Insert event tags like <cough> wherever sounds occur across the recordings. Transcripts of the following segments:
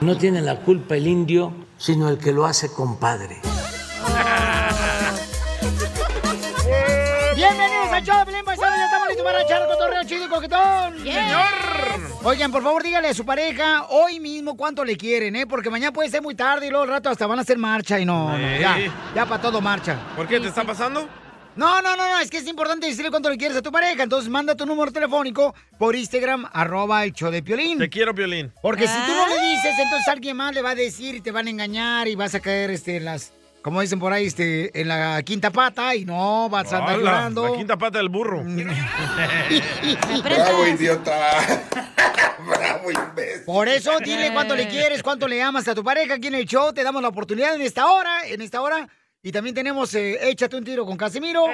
No tiene la culpa el indio, sino el que lo hace compadre. Bienvenidos al show de Pelín Paisano, ya estamos listos para echar el cotorreo chido y coquetón. Señor. Oigan, por favor, dígale a su pareja hoy mismo cuánto le quieren, ¿eh? Porque mañana puede ser muy tarde y luego al rato hasta van a hacer marcha y no, no, ya, ya para todo marcha. ¿Por qué? ¿Te está pasando? No, no, no, no, es que es importante decirle cuánto le quieres a tu pareja. Entonces manda tu número telefónico por Instagram, arroba el show de Piolín. Te quiero, Piolín. Porque si tú no le dices, entonces alguien más le va a decir y te van a engañar y vas a caer este, en las, como dicen por ahí, este, en la quinta pata y no vas a andar Hola, llorando. La quinta pata del burro. <laughs> Bravo, idiota. <laughs> Bravo, imbécil. Por eso dile cuánto le quieres, cuánto le amas a tu pareja aquí en el show. Te damos la oportunidad en esta hora, en esta hora. Y también tenemos eh, Échate un tiro con Casimiro.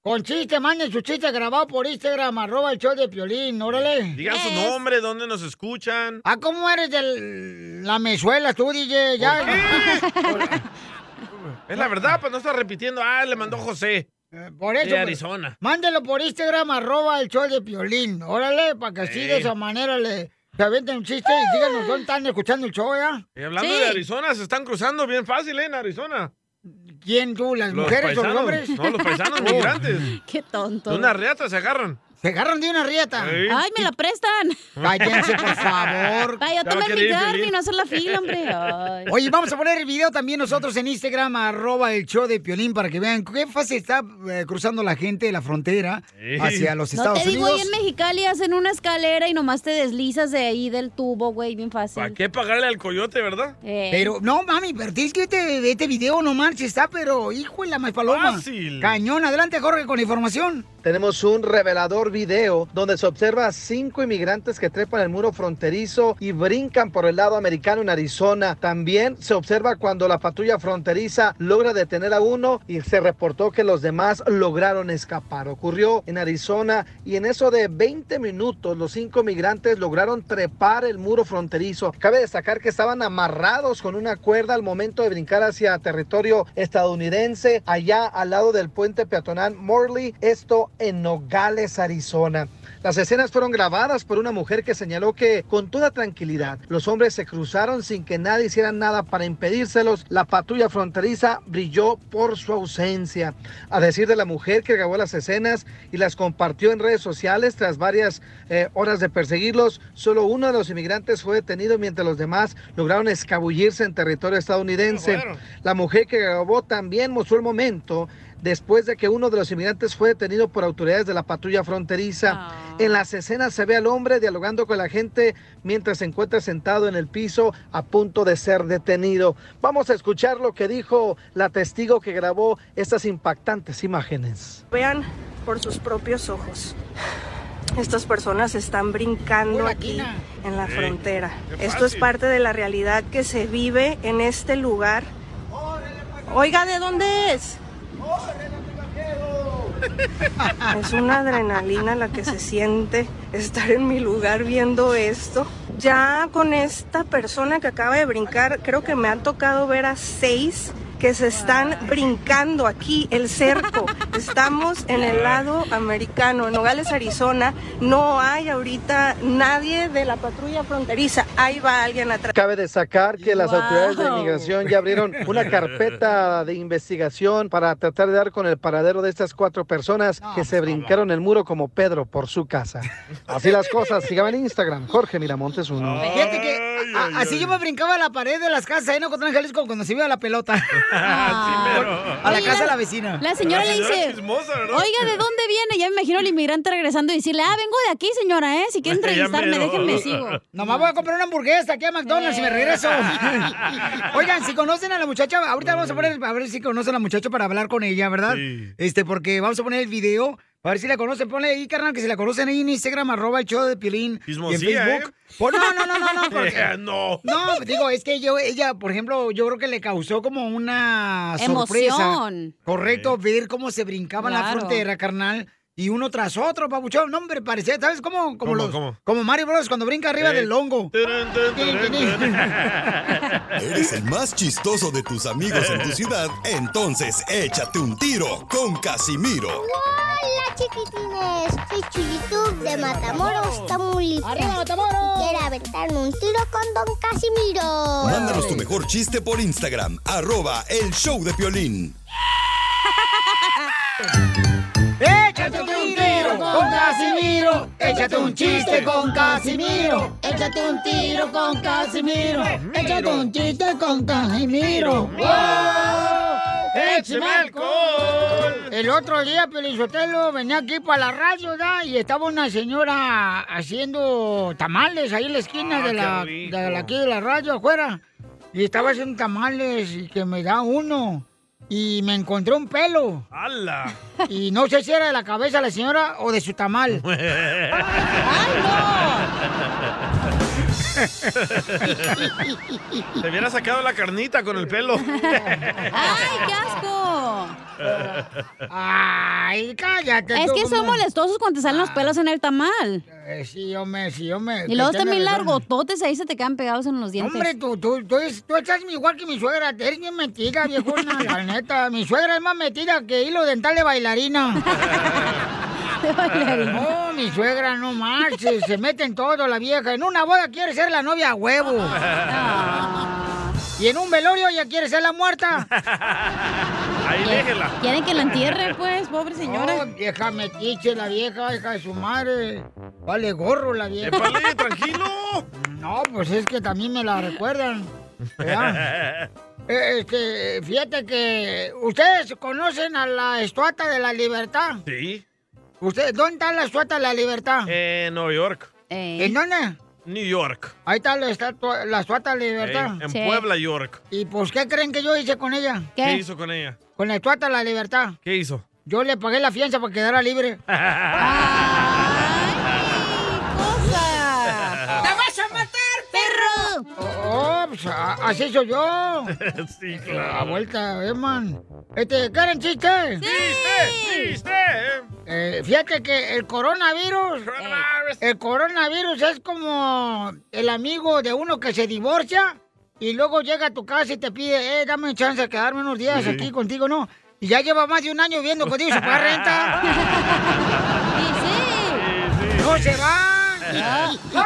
Con chiste, manden su chiste grabado por Instagram, arroba el show de Piolín, órale. Digan su nombre, dónde nos escuchan. Ah, ¿cómo eres de la mezuela tú, DJ? Ya. <laughs> Es la verdad, pues no está repitiendo. Ah, le mandó José. Por eso. De pues, Arizona. Mándelo por Instagram, arroba el show de Piolín. Órale, para que así de esa manera le se aventen un chiste y díganos dónde están escuchando el show, ¿ya? Y hablando de Arizona, se están cruzando bien fácil, ¿eh? En Arizona. ¿Quién tú? ¿Las Los mujeres o los hombres? No, los paisanos <laughs> Oh. migrantes. Qué tonto. De una riata se agarran. Se agarran de una rieta. Sí. Ay, me la prestan. Cállense, por favor. Ay, yo tomé mi no hacer la fila, hombre. Ay. Oye, vamos a poner el video también nosotros en Instagram, arroba el show de Piolín, para que vean qué fácil está eh, cruzando la gente de la frontera hacia los No Estados te digo, Unidos. ahí en Mexicali hacen una escalera y nomás te deslizas de ahí del tubo, güey, bien fácil. ¿Para qué pagarle al coyote, verdad? Eh. Pero, no, mami, pero tienes que este, este video no marches, está, pero hijo de la más paloma. Fácil. Cañón, adelante, Jorge, con la información. Tenemos un revelador video donde se observa a cinco inmigrantes que trepan el muro fronterizo y brincan por el lado americano en Arizona. También se observa cuando la patrulla fronteriza logra detener a uno y se reportó que los demás lograron escapar. Ocurrió en Arizona y en eso de 20 minutos los cinco migrantes lograron trepar el muro fronterizo. Cabe destacar que estaban amarrados con una cuerda al momento de brincar hacia territorio estadounidense allá al lado del puente peatonal Morley, esto en Nogales, Arizona. Las escenas fueron grabadas por una mujer que señaló que con toda tranquilidad los hombres se cruzaron sin que nadie hiciera nada para impedírselos. La patrulla fronteriza brilló por su ausencia. A decir de la mujer que grabó las escenas y las compartió en redes sociales tras varias eh, horas de perseguirlos, solo uno de los inmigrantes fue detenido mientras los demás lograron escabullirse en territorio estadounidense. La mujer que grabó también mostró el momento después de que uno de los inmigrantes fue detenido por autoridades de la patrulla fronteriza. En las escenas se ve al hombre dialogando con la gente mientras se encuentra sentado en el piso a punto de ser detenido. Vamos a escuchar lo que dijo la testigo que grabó estas impactantes imágenes. Vean por sus propios ojos. Estas personas están brincando aquí en la Sí, frontera. Esto es parte de la realidad que se vive en este lugar. Oiga, ¿de dónde es? <laughs> Es una adrenalina la que se siente estar en mi lugar viendo esto. Ya con esta persona que acaba de brincar, creo que me han tocado ver a seis que se están brincando aquí el cerco. Estamos en el lado americano, en Nogales, Arizona. No hay ahorita nadie de la patrulla fronteriza. Ahí va alguien atrás. Cabe destacar que las Wow. autoridades de inmigración ya abrieron una carpeta de investigación para tratar de dar con el paradero de estas cuatro personas que se brincaron el muro como Pedro por su casa. Así las cosas. Síganme en Instagram, Jorge Miramontes uno. Fíjate que A- así yo me brincaba a la pared de las casas ahí en Ocotlán, Jalisco, cuando se iba la pelota. A la Oye, casa de la vecina. La señora le dice, oiga, ¿de dónde viene? Ya me imagino al inmigrante regresando y decirle, ah, vengo de aquí, señora, ¿eh? Si quiere <laughs> entrevistarme, déjenme, sigo. Nomás voy a comprar una hamburguesa aquí a McDonald's y me regreso. <laughs> Oigan, si conocen a la muchacha, ahorita vamos a poner, a ver si conocen a la muchacha para hablar con ella, ¿verdad? Este, porque vamos a poner el video. A ver si la conocen. Ponle ahí, carnal, que si la conocen ahí en Instagram, arroba el show de Piolín. Y en Chismosía, Facebook. ¿eh? Pon- no, no, no, no, no. <laughs> porque- Eh, no. No, digo, es que yo, ella, por ejemplo, yo creo que le causó como una sorpresa. Emoción. Correcto, ver cómo se brincaba la frontera, carnal. Y uno tras otro, papuchón. No, hombre, parecía, ¿sabes cómo? Como, ¿Cómo, los, cómo? como Mario Bros. cuando brinca arriba Eh. del hongo. <laughs> ¿Eres el más chistoso de tus amigos en tu ciudad? Entonces échate un tiro con Casimiro. Hola chiquitines, soy Chuyitub de Matamoros, Tamaulipas. ¡Arriba, Matamoros! Quiero aventarme un tiro con Don Casimiro. Mándanos tu mejor chiste por Instagram, arroba el show de Piolín. Échate un tiro con Casimiro. Échate un chiste con Casimiro. Échate un tiro con Casimiro. Échate un chiste con Casimiro. ¡Wow! ¡Échame alcohol! El otro día, Pelizotelo, venía aquí para la radio, ¿da? Y estaba una señora haciendo tamales ahí en la esquina Ah, de, la, de la- aquí de la radio afuera. Y estaba haciendo tamales y que me da uno. Y me encontré un pelo. ¡Hala! Y no sé si era de la cabeza de la señora o de su tamal. <laughs> Te hubiera sacado la carnita con el pelo. <laughs> ¡Ay, qué asco! Ay, cállate. Es tú, que son molestosos cuando te salen los pelos en el tamal. Eh, sí, hombre, sí, hombre. Y luego también largototes ahí se te quedan pegados en los dientes. Hombre, tú, tú, tú, tú estás igual que mi suegra. Eres bien mentira, viejona. <laughs> la neta, mi suegra es más metida que hilo dental <laughs> de bailarina. No, mi suegra no marches. Se mete en todo la vieja. En una boda quiere ser la novia a huevo. <laughs> Y en un velorio ya quiere ser la muerta. <laughs> Ahí déjela. Quieren que la entierre, pues, pobre señora. No, vieja metiche, la vieja, hija de su madre. Vale gorro la vieja. Épale, tranquilo. No, pues es que también me la recuerdan. ¿verdad? <laughs> Eh, Este, fíjate que ustedes conocen a la Estuata de la Libertad. Sí. ¿Ustedes, ¿Dónde está la Estuata de la Libertad? En Nueva York. ¿En dónde? New York. Ahí está la, estatua- la Estuata de la Libertad. Ey, en Puebla, York. ¿Y pues qué creen que yo hice con ella? ¿Qué? hizo con ella? Con la Estuata de la Libertad. ¿Qué hizo? Yo le pagué la fianza para que quedara libre. <laughs> pues así soy yo. <laughs> sí, A vuelta, eh, man. Este, ¿quieren chiste? ¡Chiste! ¡Chiste! Eh, fíjate que el coronavirus, el coronavirus es como el amigo de uno que se divorcia y luego llega a tu casa y te pide, eh, dame chance de quedarme unos días Sí. aquí contigo, ¿no? Y ya lleva más de un año viviendo contigo sin pagar renta. <laughs> <laughs> ¡No se van! ¡No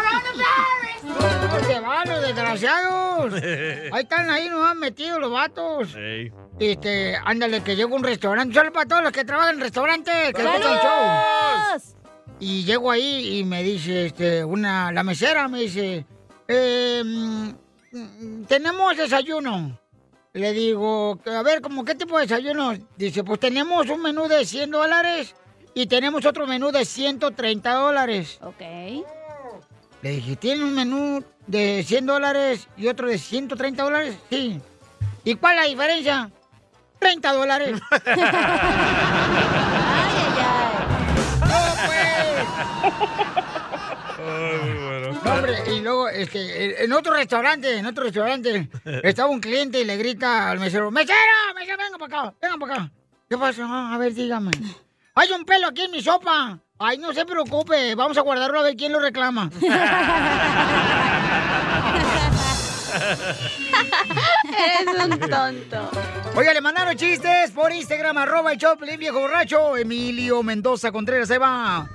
se van los desgraciados! <laughs> Ahí están, ahí nomás metidos los vatos. Ey. Este, ándale, que llego a un restaurante. Solo para todos los que trabajan en restaurantes, que el show. Y llego ahí y me dice, este, una, la mesera me dice, eh, tenemos desayuno. Le digo, a ver, ¿cómo qué tipo de desayuno? Dice, pues tenemos un menú de 100 dólares y tenemos otro menú de 130 dólares. Ok. Le dije, ¿tiene un menú de 100 dólares y otro de 130 dólares? Sí. ¿Y cuál es la diferencia? 30 dólares. <laughs> <laughs> No, hombre, y luego, este, en otro restaurante, en otro restaurante, <laughs> estaba un cliente y le grita al mesero, ¡Mesero! ¡Mesero, venga para acá! ¡Venga para acá! ¿Qué pasa? Ah, a ver, dígame. Hay un pelo aquí en mi sopa. Ay, no se preocupe, vamos a guardarlo a ver quién lo reclama. Eres un tonto. Oiga, le mandaron chistes por Instagram, arroba el Choplin, viejo borracho. Emilio Mendoza Contreras, ahí va.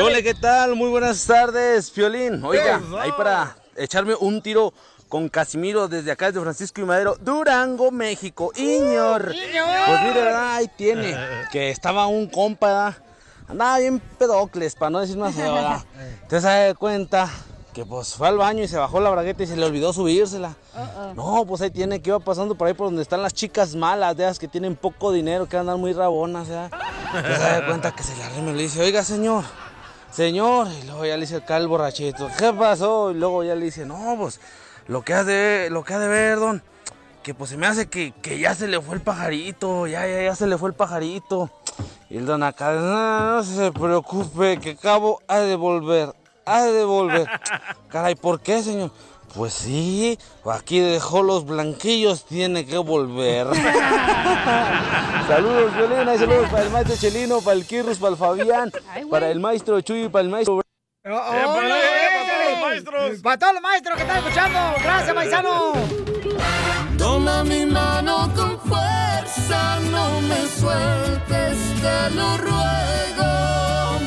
Hola, ¿qué tal? Muy buenas tardes, Piolín. Oiga, ahí para echarme un tiro con Casimiro desde acá, desde Francisco y Madero, Durango, México. Iñor. Pues mire, ¿verdad? ahí tiene, <laughs> que estaba un compa, ¿verdad? Andaba bien pedocles, para no decir más ¿verdad? Usted se da cuenta que pues fue al baño y se bajó la bragueta y se le olvidó subírsela. No, pues ahí tiene que iba pasando por ahí por donde están las chicas malas, de esas que tienen poco dinero, que andan muy rabonas, ¿ya? Pues se da cuenta que se le arrima y le dice, oiga señor, señor, y luego ya le dice acá el borrachito, ¿qué pasó? Y luego ya le dice, no, pues lo que ha de, lo que ha de ver, don, que pues se me hace que, que ya se le fue el pajarito, ya, ya, ya se le fue el pajarito. Y el don acá, no, no se preocupe, que cabo ha de volver, ha de volver. <laughs> Caray, ¿por qué, señor? Pues sí, aquí dejó los blanquillos, tiene que volver. <laughs> saludos, Violina, y saludos para el maestro Chelino, para el Kirrus, para el Fabián, para el maestro Chuy, para el maestro... Para todos los maestros que están escuchando. Gracias, paisano. Toma mi mano con no me sueltes, te lo ruego.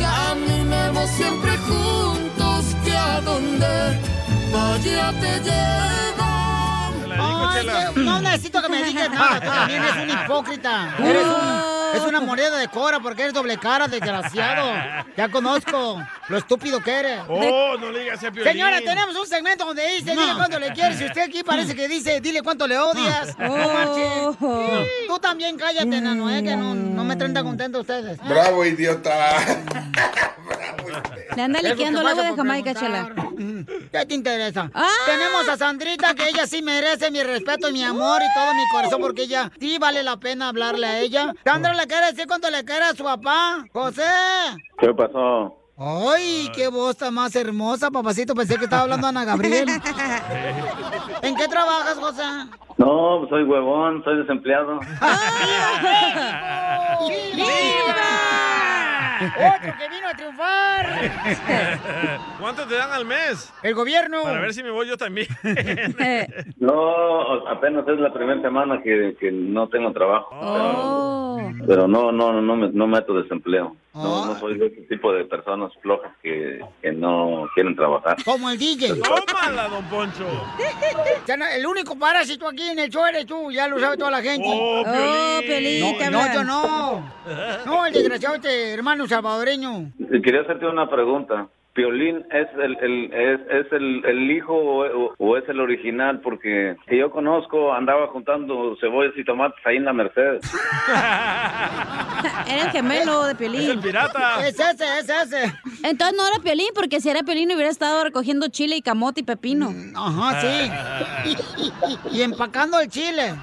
Caminemos siempre juntos, que a donde vaya te llevo. Ay, no necesito que me digas nada. Tú también eres un hipócrita. Eres un. Es una moneda de cora porque eres doble cara, desgraciado. Ya conozco lo estúpido que eres. Oh, no le digas a Piolín. Señora, tenemos un segmento donde dice, dile cuánto le quieres. Y usted aquí parece que dice, dile cuánto le odias. No Oh. marche. Tú también cállate, nano, eh, que no, no me traen tan contento ustedes. Bravo, idiota. Le anda liqueando que el agua de Jamaica, preguntar. chela. ¿Qué te interesa? Ah. Tenemos a Sandrita, que ella sí merece mi respeto y mi amor y todo mi corazón, porque ella sí vale la pena hablarle a ella. Sandra le quiere decir cuánto le quiere a su papá. José. ¿Qué pasó? Ay, qué voz tan más hermosa, papacito. Pensé que estaba hablando Ana Gabriel. <laughs> ¿En qué trabajas, José? No, soy huevón, soy desempleado. <laughs> ¡Otro que vino a triunfar! <laughs> ¿Cuánto te dan al mes? El gobierno. Para ver si me voy yo también. <laughs> No, apenas es la primera semana que, que no tengo trabajo. Pero, pero no, no, no me, no meto desempleo. No, no soy de ese tipo de personas flojas que, que no quieren trabajar. Como el DJ. Tómala, don Poncho. Ya no- el único parásito aquí en el show eres tú, ya lo sabe toda la gente. Oh, Piolín. Oh, Piolín, No, no, yo no. No, el desgraciado este hermano salvadoreño. Quería hacerte una pregunta. ¿Piolín es el, el- es, es el, el hijo o, o es el original? Porque que yo conozco andaba juntando cebollas y tomates ahí en la Mercedes. <laughs> Era el gemelo de Piolín. Es el pirata. Es ese, es ese. Entonces no era Piolín, porque si era Piolín hubiera estado recogiendo chile y camote y pepino. Ajá, sí. <laughs> Y empacando el chile.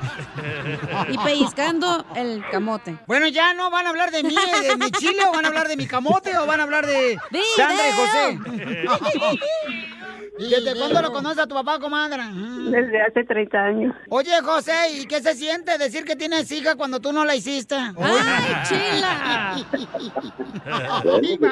Y pellizcando el camote. Bueno, ya no van a hablar de mí, de mi chile, o van a hablar de mi camote, o van a hablar de Sandra y José. ¡Ay! <laughs> ¿Desde cuándo lo conoces a tu papá, comadre? Desde hace 30 años. Oye, José, ¿y qué se siente decir que tienes hija cuando tú no la hiciste? ¡Ay, <laughs> chila!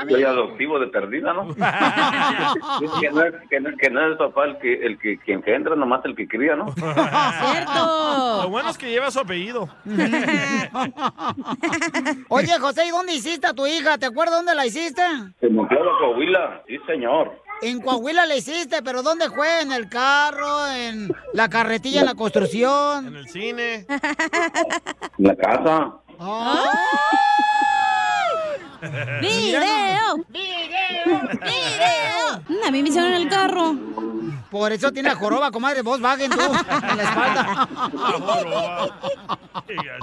Soy adoptivo de perdida, ¿no? <laughs> que, no es, que, no, que no es el papá el que, el que que entra, nomás el que cría, ¿no? <laughs> Lo bueno es que lleva su apellido. Oye, José, ¿y dónde hiciste a tu hija? ¿Te acuerdas dónde la hiciste? En Monclova, Coahuila, sí, señor. En Coahuila la hiciste, pero ¿dónde fue? ¿En el carro? ¿En la carretilla, en la construcción? En el cine. En la casa. ¡Video! ¡Video! ¡Video! Mm, A mí me hicieron en el carro. Por eso tiene la joroba, comadre, Volkswagen, tú, en la espalda.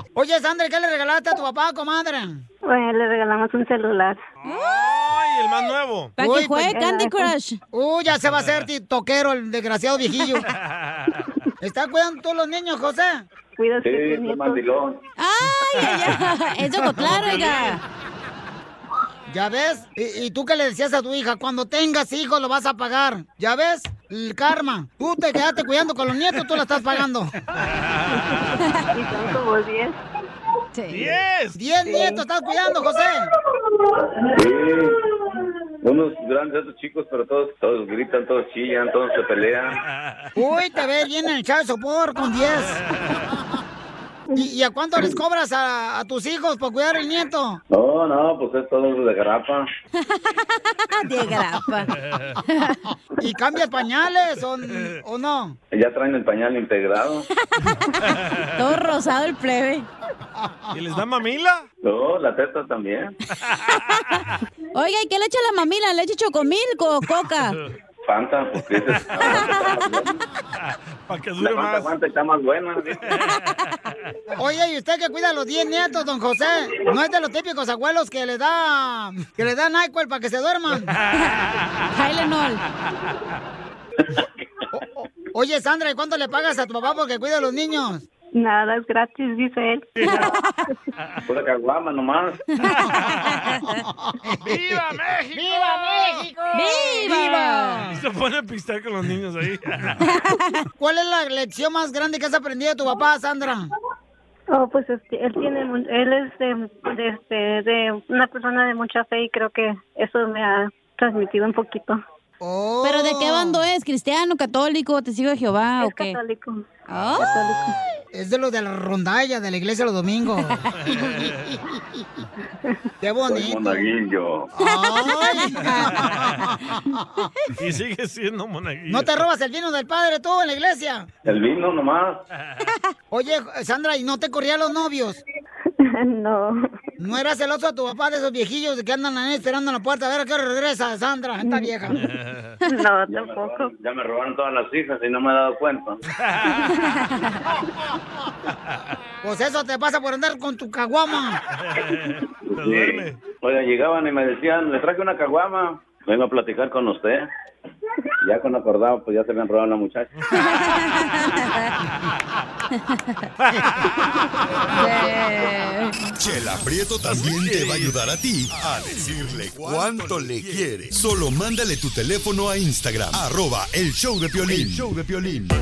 <laughs> Oye, Sandra, ¿qué le regalaste a tu papá, comadre? Bueno, le regalamos un celular. ¡Ay, el más nuevo! Para que juegue pues, Candy Crush. Uy, ya se va a hacer toquero el desgraciado viejillo. <laughs> ¿Está cuidando todos los niños, José? Cuida Sí, soy mandilón. ¡Ay, ay, ay! Es de Ocotlán, oiga. ¿Ya ves? ¿Y, y tú qué le decías a tu hija? Cuando tengas hijos lo vas a pagar. ¿Ya ves? El karma. Tú te quedaste cuidando con los nietos, tú la estás pagando. <laughs> Y son como 10. ¡Diez! ¡Diez nietos estás cuidando, José! Sí. Unos grandes, otros chicos, pero todos, todos gritan, todos chillan, todos se pelean. Uy, te ves bien en el chavo de sopor con 10. <laughs> ¿Y, y a cuánto les cobras a, a tus hijos por cuidar el nieto? No, no, pues es todo de grapa. <laughs> De grapa. <laughs> ¿Y cambias pañales o, o no? Ya traen el pañal integrado. <laughs> Todo rosado el plebe. ¿Y les da mamila? No, la teta también. Oiga, ¿y qué le echa la mamila? ¿Leche chocomil o coca? Fanta, porque es- <laughs> Para que la dure Fanta más. aguanta está más buena. ¿sí? Oye, ¿y usted que cuida a los 10 nietos, don José? No es de los típicos abuelos que le da que le dan NyQuil para que se duerman. <laughs> Tylenol. Oye, Sandra, ¿y cuánto le pagas a tu papá porque cuida a los niños? Nada, es gratis, dice él. <laughs> Pura caguama nomás. <laughs> ¡Viva México! ¡Viva México! ¡Viva! Y se pone a pistear con los niños ahí. <laughs> ¿Cuál es la lección más grande que has aprendido de tu papá, Sandra? Oh, pues este, él tiene, mu- él es de, de, este, de una persona de mucha fe y creo que eso me ha transmitido un poquito. ¿Pero de qué bando es? ¿Cristiano, católico, testigo de Jehová o qué? católico. Ah. Es de los de la rondalla de la iglesia los domingos. <laughs> Qué bonito. monaguillo. Y sigue siendo monaguillo. ¿No te robas el vino del padre tú en la iglesia? El vino nomás. Oye, Sandra, ¿y no te corrían los novios? <laughs> No. ¿No eras celoso a tu papá de esos viejillos que andan ahí esperando en la puerta a ver a qué regresa Sandra, esta <laughs> vieja? No, Ya me, robaron, ya me robaron todas las hijas y no me he dado cuenta. <laughs> Pues eso te pasa por andar con tu caguama. Sí. Oiga, llegaban y me decían, le traje una caguama. Vengo a platicar con usted. Ya con acordado, pues ya se habían robado a la muchacha. <laughs> Chela Prieto también te va a ayudar a ti a decirle cuánto le quiere. Solo mándale tu teléfono a Instagram, arroba el show de Piolín. El show de Piolín. Tú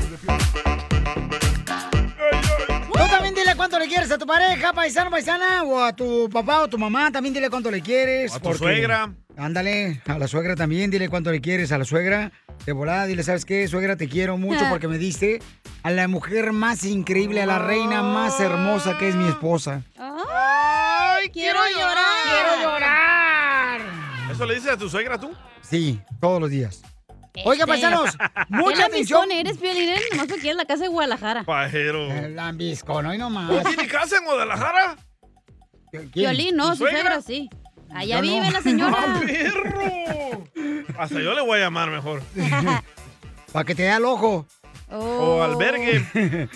también dile cuánto le quieres a tu pareja, paisano, paisana, o a tu papá o tu mamá, también dile cuánto le quieres. A tu suegra. Ándale, a la suegra también, dile cuánto le quieres a la suegra. De volada, dile, ¿sabes qué? Suegra, te quiero mucho porque me diste a la mujer más increíble, a la reina más hermosa que es mi esposa. ¡Ay, quiero llorar! ¡Quiero llorar! ¿Eso le dices a tu suegra tú? Sí, todos los días. Oiga, Este, paisanos, <laughs> mucha ¿Qué atención. eres, Piolín? ¿eh? Nomás porque quieres la casa de Guadalajara. Pajero. El lambiscón, hoy nomás. ¿No tiene casa en Guadalajara? Piolín, no, ¿Tu su suegra sí. Allá vive no. la señora. <laughs> ¡Ah, perro! Hasta yo le voy a llamar mejor. <laughs> Para que te dé al ojo. O albergue. <laughs>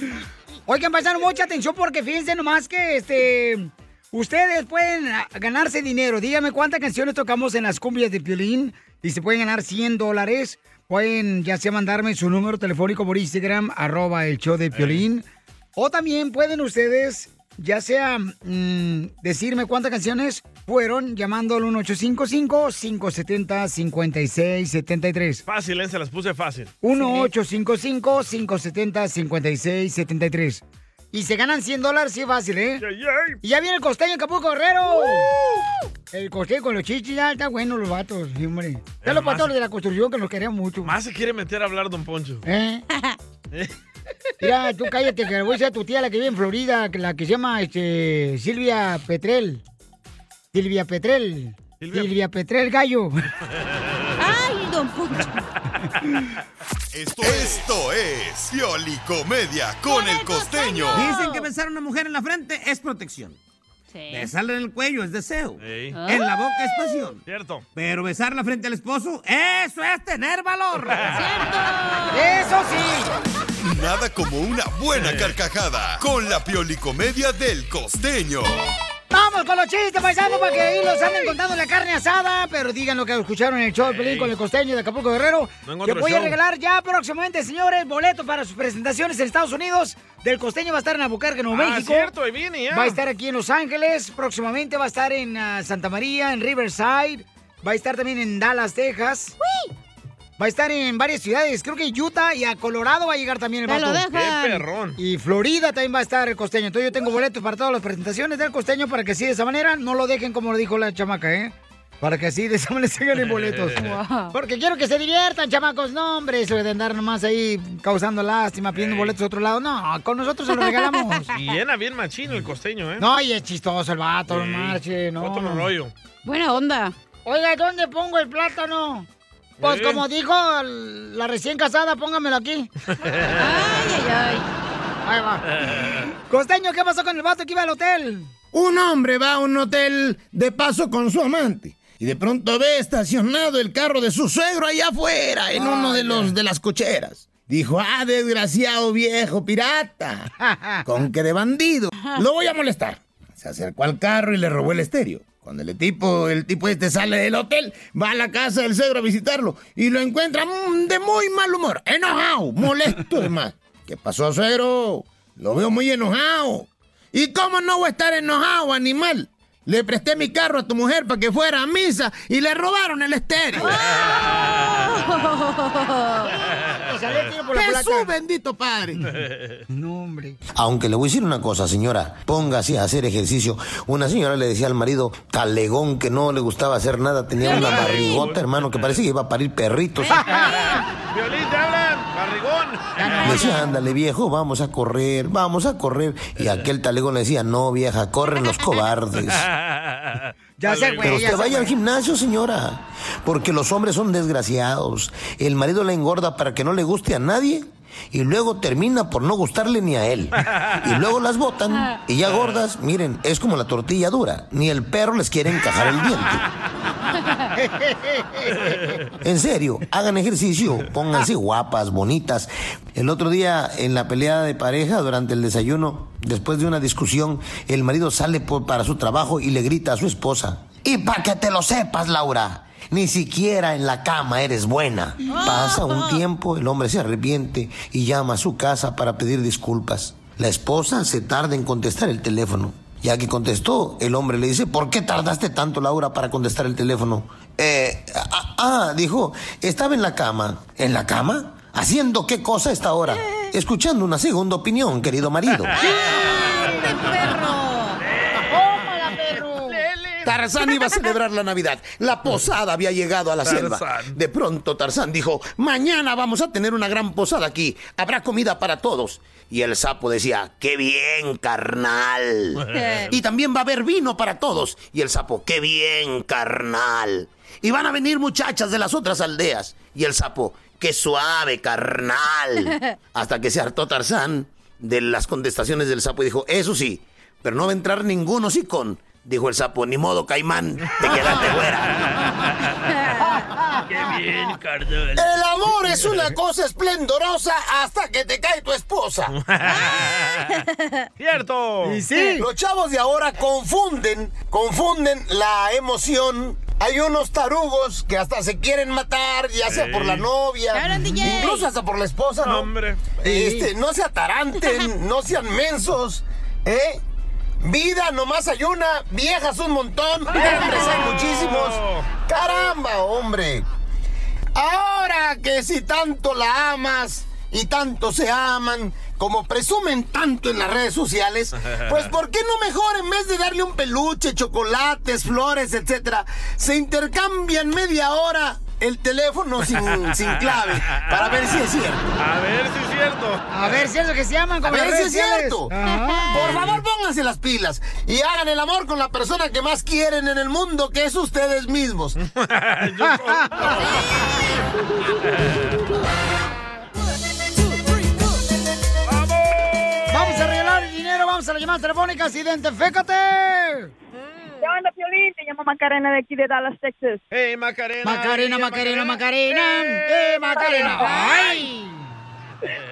Oigan, paisanos, mucha atención porque fíjense nomás que este. Ustedes pueden ganarse dinero. Díganme cuántas canciones tocamos en las cumbias de Piolín y se pueden ganar 100 dólares. Pueden ya sea mandarme su número telefónico por Instagram, arroba el show de Piolín. O también pueden ustedes, ya sea mm, decirme cuántas canciones fueron llamando al 1855-570-5673. Fácil, ¿eh? Se las puse fácil. 1-855-570-5673. Y se ganan 100 dólares, sí, fácil, ¿eh? Y ya viene el costeño en Acapulco Guerrero. El costeño con los chichis, ya está bueno los vatos, sí, hombre. Ya los patos de la construcción que nos querían mucho. Más se quiere meter a hablar, don Poncho. ¿Eh? <laughs> Mira, tú cállate, que le voy a decir a tu tía, la que vive en Florida, la que se llama este, Silvia Petrel. Silvia Petrel. Silvia, Petrel Gallo. ¡Ay, don Poncho! Esto, esto es Piolicomedia con el costeño. Dicen que besar a una mujer en la frente es protección. Besarla en el cuello es deseo. En la boca es pasión. Cierto. Pero besarla frente al esposo, eso es tener valor. <laughs> ¡Eso sí! Nada como una buena carcajada con la Piolicomedia del costeño. Vamos con los chistes, paisanos, para que ahí los anden contando la carne asada. Pero digan lo que escucharon en el show de Pelín con el costeño de Acapulco Guerrero. No que voy a regalar ya próximamente, señores, boletos para sus presentaciones en Estados Unidos. Del costeño va a estar en Albuquerque, Nuevo Ah, México. cierto, ahí viene ya. Va a estar aquí en Los Ángeles. Próximamente va a estar en ah, Santa María, en Riverside. Va a estar también en Dallas, Texas. Va a estar en varias ciudades. Creo que Utah y a Colorado va a llegar también el Te lo vato. dejan. Qué perrón. Y Florida también va a estar el costeño. Entonces yo tengo boletos para todas las presentaciones del costeño para que así de esa manera no lo dejen como lo dijo la chamaca, ¿eh? Para que así de esa manera <laughs> se ganen boletos. <laughs> Wow. Porque quiero que se diviertan, chamacos. No, hombre, eso de andar nomás ahí causando lástima, pidiendo boletos a otro lado. No, con nosotros se los regalamos. Y <laughs> llena bien machín el costeño, ¿eh? No, y es chistoso el vato, no Sí. marche, no. Otro rollo. Buena onda. Oiga, ¿dónde pongo el plátano? Pues ¿Eh? como dijo la recién casada, póngamelo aquí. <laughs> Ay, ay, ay. Ahí va. Costeño, ¿qué pasó con el vato que iba al hotel? Un hombre va a un hotel de paso con su amante y de pronto ve estacionado el carro de su suegro allá afuera, en uno de los de las cocheras. Dijo, ah, desgraciado viejo pirata, <laughs> con que de bandido. Lo voy a molestar. Se acercó al carro y le robó el estéreo. Cuando el tipo, el tipo este sale del hotel, va a la casa del suegro a visitarlo y lo encuentra mm, de muy mal humor, enojado, molesto además. ¿Qué pasó, suegro? Lo veo muy enojado. ¿Y cómo no voy a estar enojado, animal? Le presté mi carro a tu mujer para que fuera a misa y le robaron el estéreo. <laughs> Jesús bendito padre. No, hombre. Aunque le voy a decir una cosa, señora, póngase a hacer ejercicio. Una señora le decía al marido, talegón, que no le gustaba hacer nada, tenía una barrigota, hermano, que parecía que iba a parir perritos. <laughs> Violín, te hablan. Le decía, ándale viejo, vamos a correr, vamos a correr. Y aquel talegón le decía, no vieja, corren los cobardes. Ya se fue, Pero usted vaya al gimnasio, señora. Porque los hombres son desgraciados. El marido la engorda para que no le guste a nadie. Y luego termina por no gustarle ni a él. Y luego las botan. Y ya gordas, miren, es como la tortilla dura. Ni el perro les quiere encajar el diente. En serio, hagan ejercicio, pónganse guapas, bonitas. El otro día, en la pelea de pareja, durante el desayuno, después de una discusión, el marido sale para su trabajo y le grita a su esposa. Y para que te lo sepas, Laura, ni siquiera en la cama eres buena. Pasa un tiempo, el hombre se arrepiente y llama a su casa para pedir disculpas. La esposa se tarda en contestar el teléfono. Ya que contestó, el hombre le dice, ¿por qué tardaste tanto, Laura, para contestar el teléfono? Eh, ah, ah, dijo, estaba en la cama. ¿En la cama? ¿Haciendo qué cosa a esta hora? Escuchando una segunda opinión, querido marido. Tarzán iba a celebrar la Navidad. La posada había llegado a la selva. De pronto Tarzán dijo, mañana vamos a tener una gran posada aquí. Habrá comida para todos. Y el sapo decía, qué bien, carnal. y también va a haber vino para todos. Y el sapo, qué bien, carnal. Y van a venir muchachas de las otras aldeas. Y el sapo, qué suave, carnal. <laughs> Hasta que se hartó Tarzán de las contestaciones del sapo y dijo, eso sí, pero no va a entrar ningún hocicón. Dijo el sapo, ni modo, caimán, te quedaste fuera. Qué bien, carnal. El amor es una cosa esplendorosa hasta que te cae tu esposa. <laughs> ¡Cierto! Los chavos de ahora confunden, confunden la emoción. Hay unos tarugos que hasta se quieren matar, ya sea Sí. por la novia, DJ. incluso hasta por la esposa, ¿no? Hombre. Este, no se ataranten, <laughs> no sean mensos, ¿eh? Vida nomás hay una, viejas un montón, hombres hay muchísimos. Caramba, hombre. Ahora que si tanto la amas y tanto se aman, como presumen tanto en las redes sociales, pues ¿por qué no mejor en vez de darle un peluche, chocolates, flores, etcétera, se intercambian media hora el teléfono sin, <laughs> sin clave para ver si es cierto? A ver si es cierto. A ver si es lo que se llaman A como ver las si es cierto. Ajá. Por favor, pónganse las pilas y hagan el amor con la persona que más quieren en el mundo, que es ustedes mismos. <laughs> Vamos a arreglar el dinero, vamos a las llamadas telefónicas. ¡Identifícate! ¿Qué onda, Piolín? Te llamo Macarena de aquí de Dallas, Texas. ¡Hey, Macarena! Macarena, Macarena, Macarena. ¡Eh, Macarena! ¡Ay!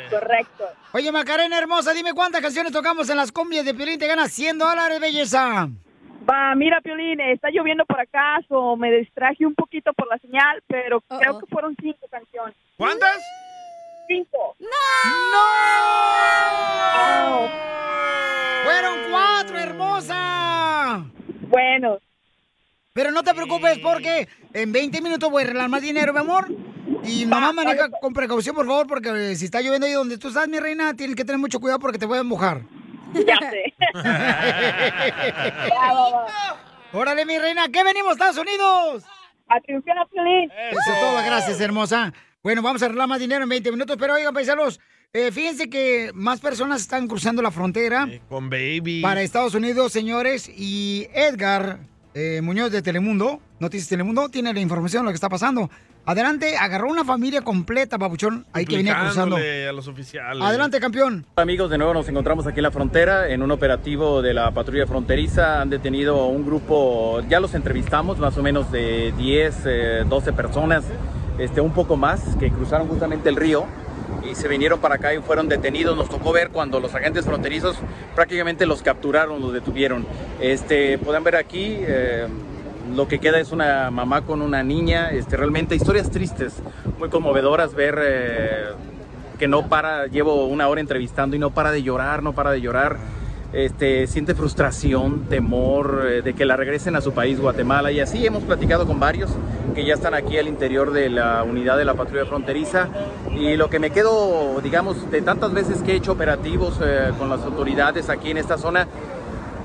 Correcto. Oye, Macarena hermosa, dime cuántas canciones tocamos en las cumbias de Piolín. Te ganas 100 dólares, belleza. Va, mira, Piolín, está lloviendo por acá, o me distraje un poquito por la señal, pero creo que fueron cinco canciones. ¿Cuántas? Cinco. ¡No! ¡Fueron cuatro, hermosa! Bueno. Pero no te preocupes porque en 20 minutos voy a arreglar más dinero, mi amor. Y mamá maneja con precaución, por favor, porque si está lloviendo ahí donde tú estás, mi reina, tienes que tener mucho cuidado porque te voy a mojar. Ya sé. <laughs> Órale, mi reina, ¿qué venimos, Estados Unidos? A triunfar, Piolín. Eso es todo, gracias, hermosa. Bueno, vamos a arreglar más dinero en 20 minutos, pero oigan, paisanos, eh, fíjense que más personas están cruzando la frontera Con baby. para Estados Unidos, señores, y Edgar eh, Muñoz de Telemundo, Noticias Telemundo, tiene la información de lo que está pasando. Adelante, agarró una familia completa, papuchón, ahí que venía cruzando. A los oficiales. Adelante, campeón. Amigos, de nuevo nos encontramos aquí en la frontera en un operativo de la patrulla fronteriza. Han detenido un grupo, ya los entrevistamos, más o menos de 10, eh, 12 personas, este, un poco más, que cruzaron justamente el río y se vinieron para acá y fueron detenidos. Nos tocó ver cuando los agentes fronterizos prácticamente los capturaron, los detuvieron. Este, pueden ver aquí. eh, lo que queda es una mamá con una niña, este, realmente historias tristes, muy conmovedoras ver eh, que no para, llevo una hora entrevistando y no para de llorar, no para de llorar. Este, siente frustración, temor eh, de que la regresen a su país, Guatemala. Y así hemos platicado con varios que ya están aquí al interior de la unidad de la patrulla fronteriza. Y lo que me quedo, digamos, de tantas veces que he hecho operativos eh, con las autoridades aquí en esta zona,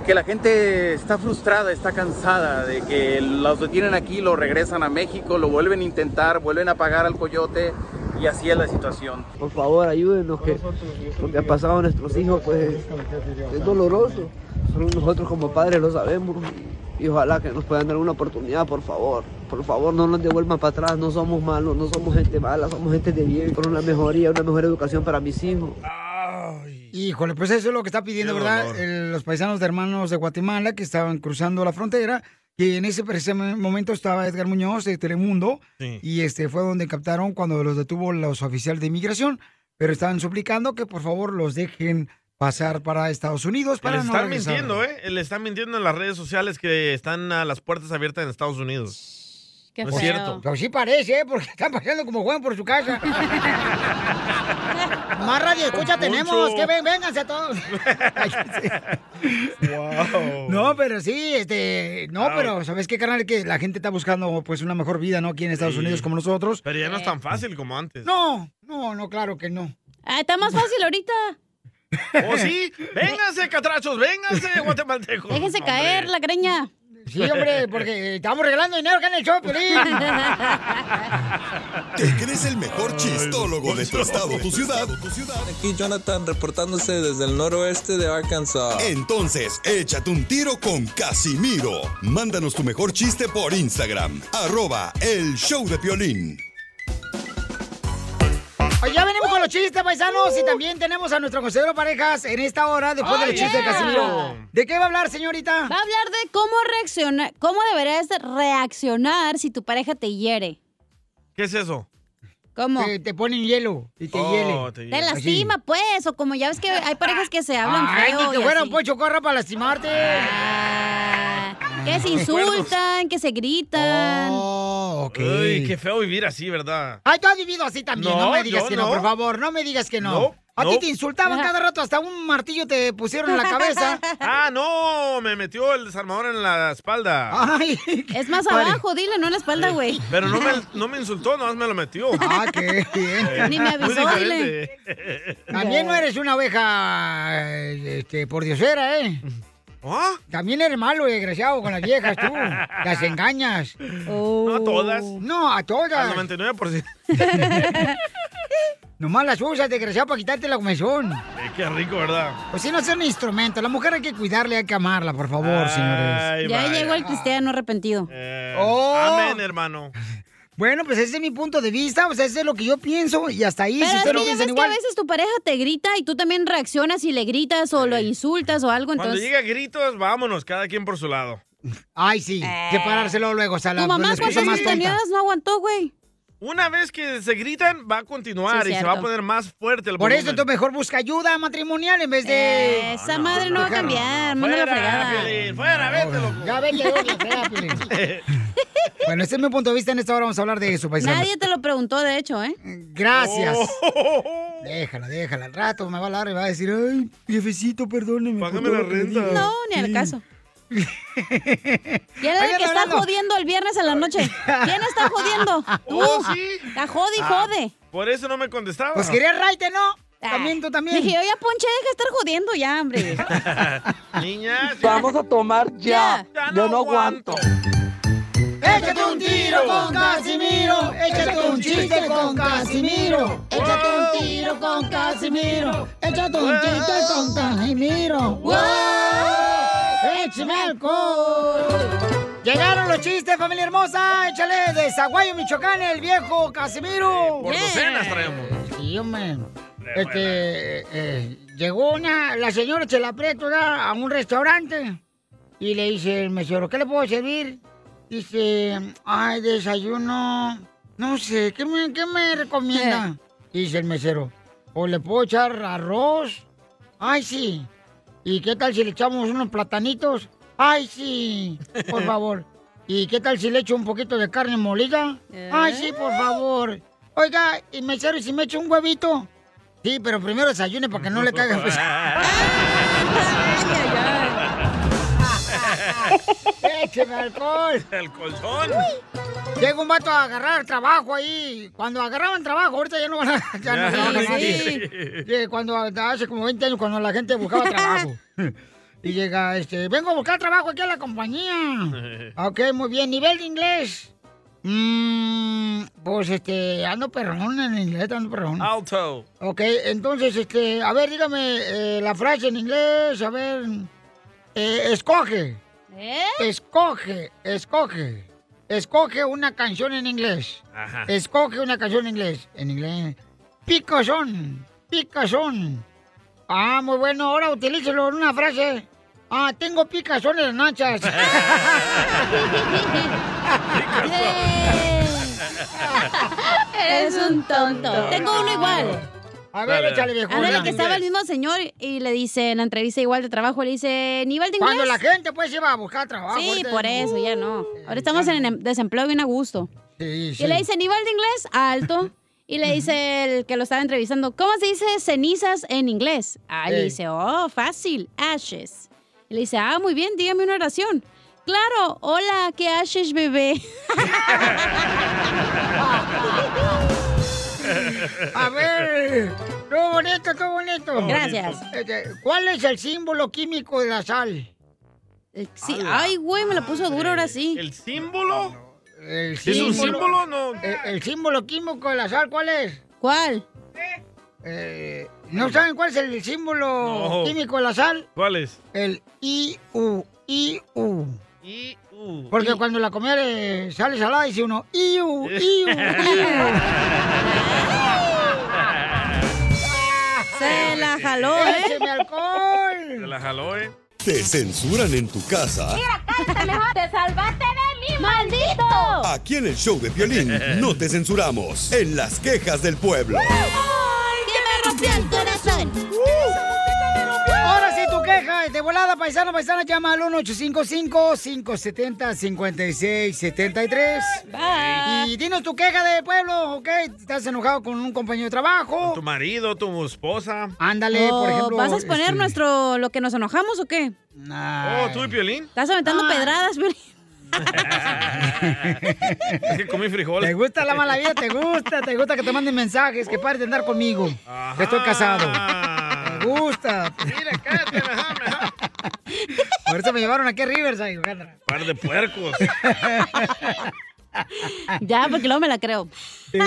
que la gente está frustrada, está cansada de que los detienen aquí, lo regresan a México, lo vuelven a intentar, vuelven a pagar al coyote y así es la situación. Por favor, ayúdenos, que lo que ha pasado a nuestros hijos pues es doloroso. Solo nosotros como padres lo sabemos y ojalá que nos puedan dar una oportunidad, por favor. Por favor, no nos devuelvan para atrás, no somos malos, no somos gente mala, somos gente de bien, por una mejoría, una mejor educación para mis hijos. Híjole, pues eso es lo que está pidiendo, Qué ¿verdad? El- los paisanos de hermanos de Guatemala que estaban cruzando la frontera. Y en ese preciso momento estaba Edgar Muñoz de Telemundo. Sí. Y este fue donde captaron cuando los detuvo los oficiales de inmigración. Pero estaban suplicando que por favor los dejen pasar para Estados Unidos Que para les no están regresar. mintiendo, ¿eh? Le están mintiendo en las redes sociales que están a las puertas abiertas en Estados Unidos. No es cierto. Pero sí parece, ¿eh? Porque están pasando como juegan por su casa. <laughs> Más radio escucha tenemos. Que ven, vénganse todos. <laughs> No, pero sí, este, no, Wow. pero ¿sabes qué, carnal? Que la gente está buscando, pues, una mejor vida, ¿no? Aquí en Estados Sí. Unidos como nosotros. Pero ya no es tan fácil como antes. No, no, no, claro que no. Ah, está más fácil ahorita. <laughs> ¿Oh, sí? Vénganse, catrachos, vénganse, guatemaltecos. Déjense Hombre. caer la greña. Sí, hombre, porque estamos regalando dinero acá en el show, Piolín. <laughs> ¿Te crees el mejor chistólogo de tu estado, tu ciudad? Aquí Jonathan reportándose desde el noroeste de Arkansas. Entonces, échate un tiro con Casimiro. Mándanos tu mejor chiste por Instagram, arroba el show de Piolín. Oye, ya venimos con los chistes, paisanos, y también tenemos a nuestro consejero parejas en esta hora, después de Oh, chistes de yeah. Casimiro. ¿De qué va a hablar, señorita? Va a hablar de cómo reaccionar, cómo deberías de reaccionar si tu pareja te hiere. ¿Qué es eso? ¿Cómo? Te, te ponen hielo y te Oh, hiele. te Te lastima, pues, o como ya ves que hay parejas que se hablan Ay, feo. que así. un Poncho Corra para lastimarte. Ah, que se <laughs> insultan, que se gritan. Oh, ok. Uy, qué feo vivir así, ¿verdad? Ay, tú has vivido así también. No, No, me digas yo que no. no. por favor. No me digas que no. No, A ti te insultaban cada rato, hasta un martillo te pusieron en la cabeza. <laughs> Ah, no, me metió el desarmador en la espalda. Ay, Es más Vale. abajo, dile, no en la espalda, güey. Pero no me, no me insultó, nomás me lo metió. Ah, qué <laughs> bien. Ni me avisó, diferente. También no eres una oveja, eh, este, por diosera, ¿eh? ¿Ah? También eres malo y desgraciado con las viejas, tú. Las engañas. No a todas. No, a todas. Al 99%. <laughs> Nomás las usas, desgraciado, para quitarte la comezón. Eh, qué rico, ¿verdad? Pues si no es un instrumento, la mujer hay que cuidarle, hay que amarla, por favor, señores. Ya vaya. llegó el cristiano arrepentido. Eh, Oh. Amén, hermano. Bueno, pues ese es mi punto de vista, o sea, ese es lo que yo pienso y hasta ahí, Pero si es que lo ya ves que a veces tu pareja te grita y tú también reaccionas y le gritas o lo insultas o algo, Cuando entonces... llega gritos, vámonos, cada quien por su lado. Ay, sí, separárselo luego, o sea, la, Tu mamá cuántas oportunidades no aguantó, güey. Una vez que se gritan, va a continuar Sí, y se va a poner más fuerte el Por eso tú mejor busca ayuda matrimonial en vez de... Esa madre no va a cambiar, manda la Fuera, fregada. Fuera, vete, loco. Ya vete, doña <laughs> fea, Piolín. <laughs> <laughs> Bueno, este es mi punto de vista. En esta hora vamos a hablar de eso, paisanos. Nadie te lo preguntó, de hecho, ¿eh? Gracias. Oh. Déjala, déjala. Al rato me va a hablar y va a decir, ay, jefecito, perdóneme. Págame la renta. dije". No, ni al caso. ¿Quién es el que está hablando- jodiendo el viernes en la noche? ¿Quién está <laughs> jodiendo? Tú. Oh, sí. La jode y Ah, jode. Por eso no me contestaba. Pues quería raite, ¿no? Ah. También tú también. Dije, oye, Ponche, deja de estar jodiendo ya, hombre. <laughs> Niña, Vamos a tomar ya. Ya Yo no no aguanto. Échate un tiro con Casimiro. Échate un chiste con Casimiro. Échate un tiro con Casimiro. Échate un chiste con Casimiro. ¡Wow! ¡Échame alcohol! Llegaron los chistes, familia hermosa. Échale de Zaguayo, Michoacán, el viejo Casimiro. Por docenas traemos. Sí, hombre. Este, eh, llegó una, la señora Prieto ¿verdad? a un restaurante y le dice el mesero, ¿qué le puedo servir? Dice, ay, desayuno, no sé, ¿qué me, qué me recomienda? Dice el mesero, ¿o le puedo echar arroz? Ay, sí. ¿Y qué tal si le echamos unos platanitos? Ay, sí, por <laughs> favor. ¿Y qué tal si le echo un poquito de carne molida? Ay, sí, por favor. Oiga, y mesero, ¿y si me echo un huevito? Sí, pero primero desayune para que no le <laughs> caiga pesado. <laughs> ¡Écheme alcohol! <laughs> El colchón. Llega un vato a agarrar trabajo ahí. Cuando agarraban trabajo, ahorita ya no van a, ya no Ya, sí. nadie. Sí, Cuando hace como 20 años, cuando la gente buscaba trabajo. <laughs> Y llega, este, vengo a buscar trabajo aquí a la compañía. <laughs> Ok, muy bien. ¿Nivel de inglés? Mmm, pues, este, ando perrón en inglés, ando perrón. Alto. Ok, entonces, este, a ver, dígame eh, la frase en inglés, a ver. Eh, escoge. Escoge, escoge. Escoge una canción en inglés. Ajá. Escoge una canción en inglés. En inglés. Picazón, picazón. Ah, muy bueno, ahora utilícelo en una frase. Ah, tengo picazón en las nachas. <laughs> <laughs> Eres un tonto. Tengo uno igual. A ver, échale, viejona. Ándale, que estaba el mismo señor y le dice en la entrevista igual de trabajo, le dice, ¿nivel de inglés? Cuando la gente pues iba a buscar trabajo. Sí, ahorita- por eso, ya no. Ahora estamos en em- desempleo bien a gusto. Sí, Y le dice, nivel de inglés, alto. Y le dice el que lo estaba entrevistando, ¿cómo se dice cenizas en inglés? Ah, le dice, oh, fácil, ashes. Y le dice, ah, muy bien, dígame una oración. Claro, hola, ¿qué ashes, bebé? <laughs> <laughs> <laughs> A ver, todo bonito, todo bonito. Gracias. Este, ¿Cuál es el símbolo químico de la sal? Sí, ay, güey, me la puso duro ahora sí. ¿El símbolo? El ¿Es un símbolo? No. El, el símbolo químico de la sal, ¿cuál es? ¿Cuál? Eh, ¿No saben cuál es el símbolo No. químico de la sal? ¿Cuál es? El IU, IU. I, U. Porque cuando la comida le sale salada dice uno IU, IU, IU. <laughs> Se la jaló, ¿eh? ¡Écheme alcohol! Se la jaló, ¿eh? ¿Te censuran en tu casa? ¡Te salvaste de mí, maldito! Aquí en el show de violín no te censuramos. En las quejas del pueblo. ¡Que me rompió el corazón! Queja de volada, paisano, paisana, llama al 1-855-570-5673. Y dinos tu queja de pueblo, ¿ok? ¿Estás enojado con un compañero de trabajo? Tu marido, tu esposa. Ándale, por ejemplo. ¿Vas a exponer este, nuestro lo que nos enojamos o qué? Oh, ¿tú y Piolín? ¿Estás aventando pedradas, Piolín? <laughs> Es que comí frijoles. ¿Te gusta la mala vida? ¿Te gusta? ¿Te gusta que te manden mensajes? Que pares de andar conmigo. Que estoy casado. <laughs> ¿Te gusta? Mira. Por eso me llevaron aquí a Riverside, Alejandra. Par de puercos. <laughs> Ya, porque luego me la creo. <laughs>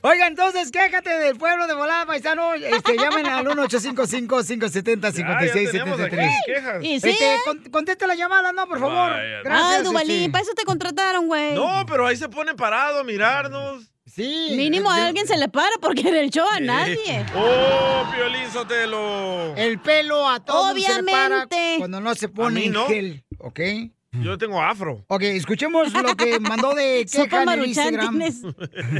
Oiga, entonces, quéjate del pueblo de volada, paisano. Este, llamen al 1-855-570-5673. Y sí, Este, ¿eh? con- contesta la llamada, ¿no? Por favor. Vaya, Gracias. Ay, Duvalín, este. para eso te contrataron, güey. No, pero ahí se pone parado a mirarnos. Sí. Mínimo a alguien se le para porque en el show a nadie. Oh, Piolín Sotelo. El pelo a todos se le para Obviamente. cuando no se A pone mí en no. gel, ¿ok? Yo tengo afro. Ok, escuchemos lo que <laughs> mandó de queja en el Instagram. tienes.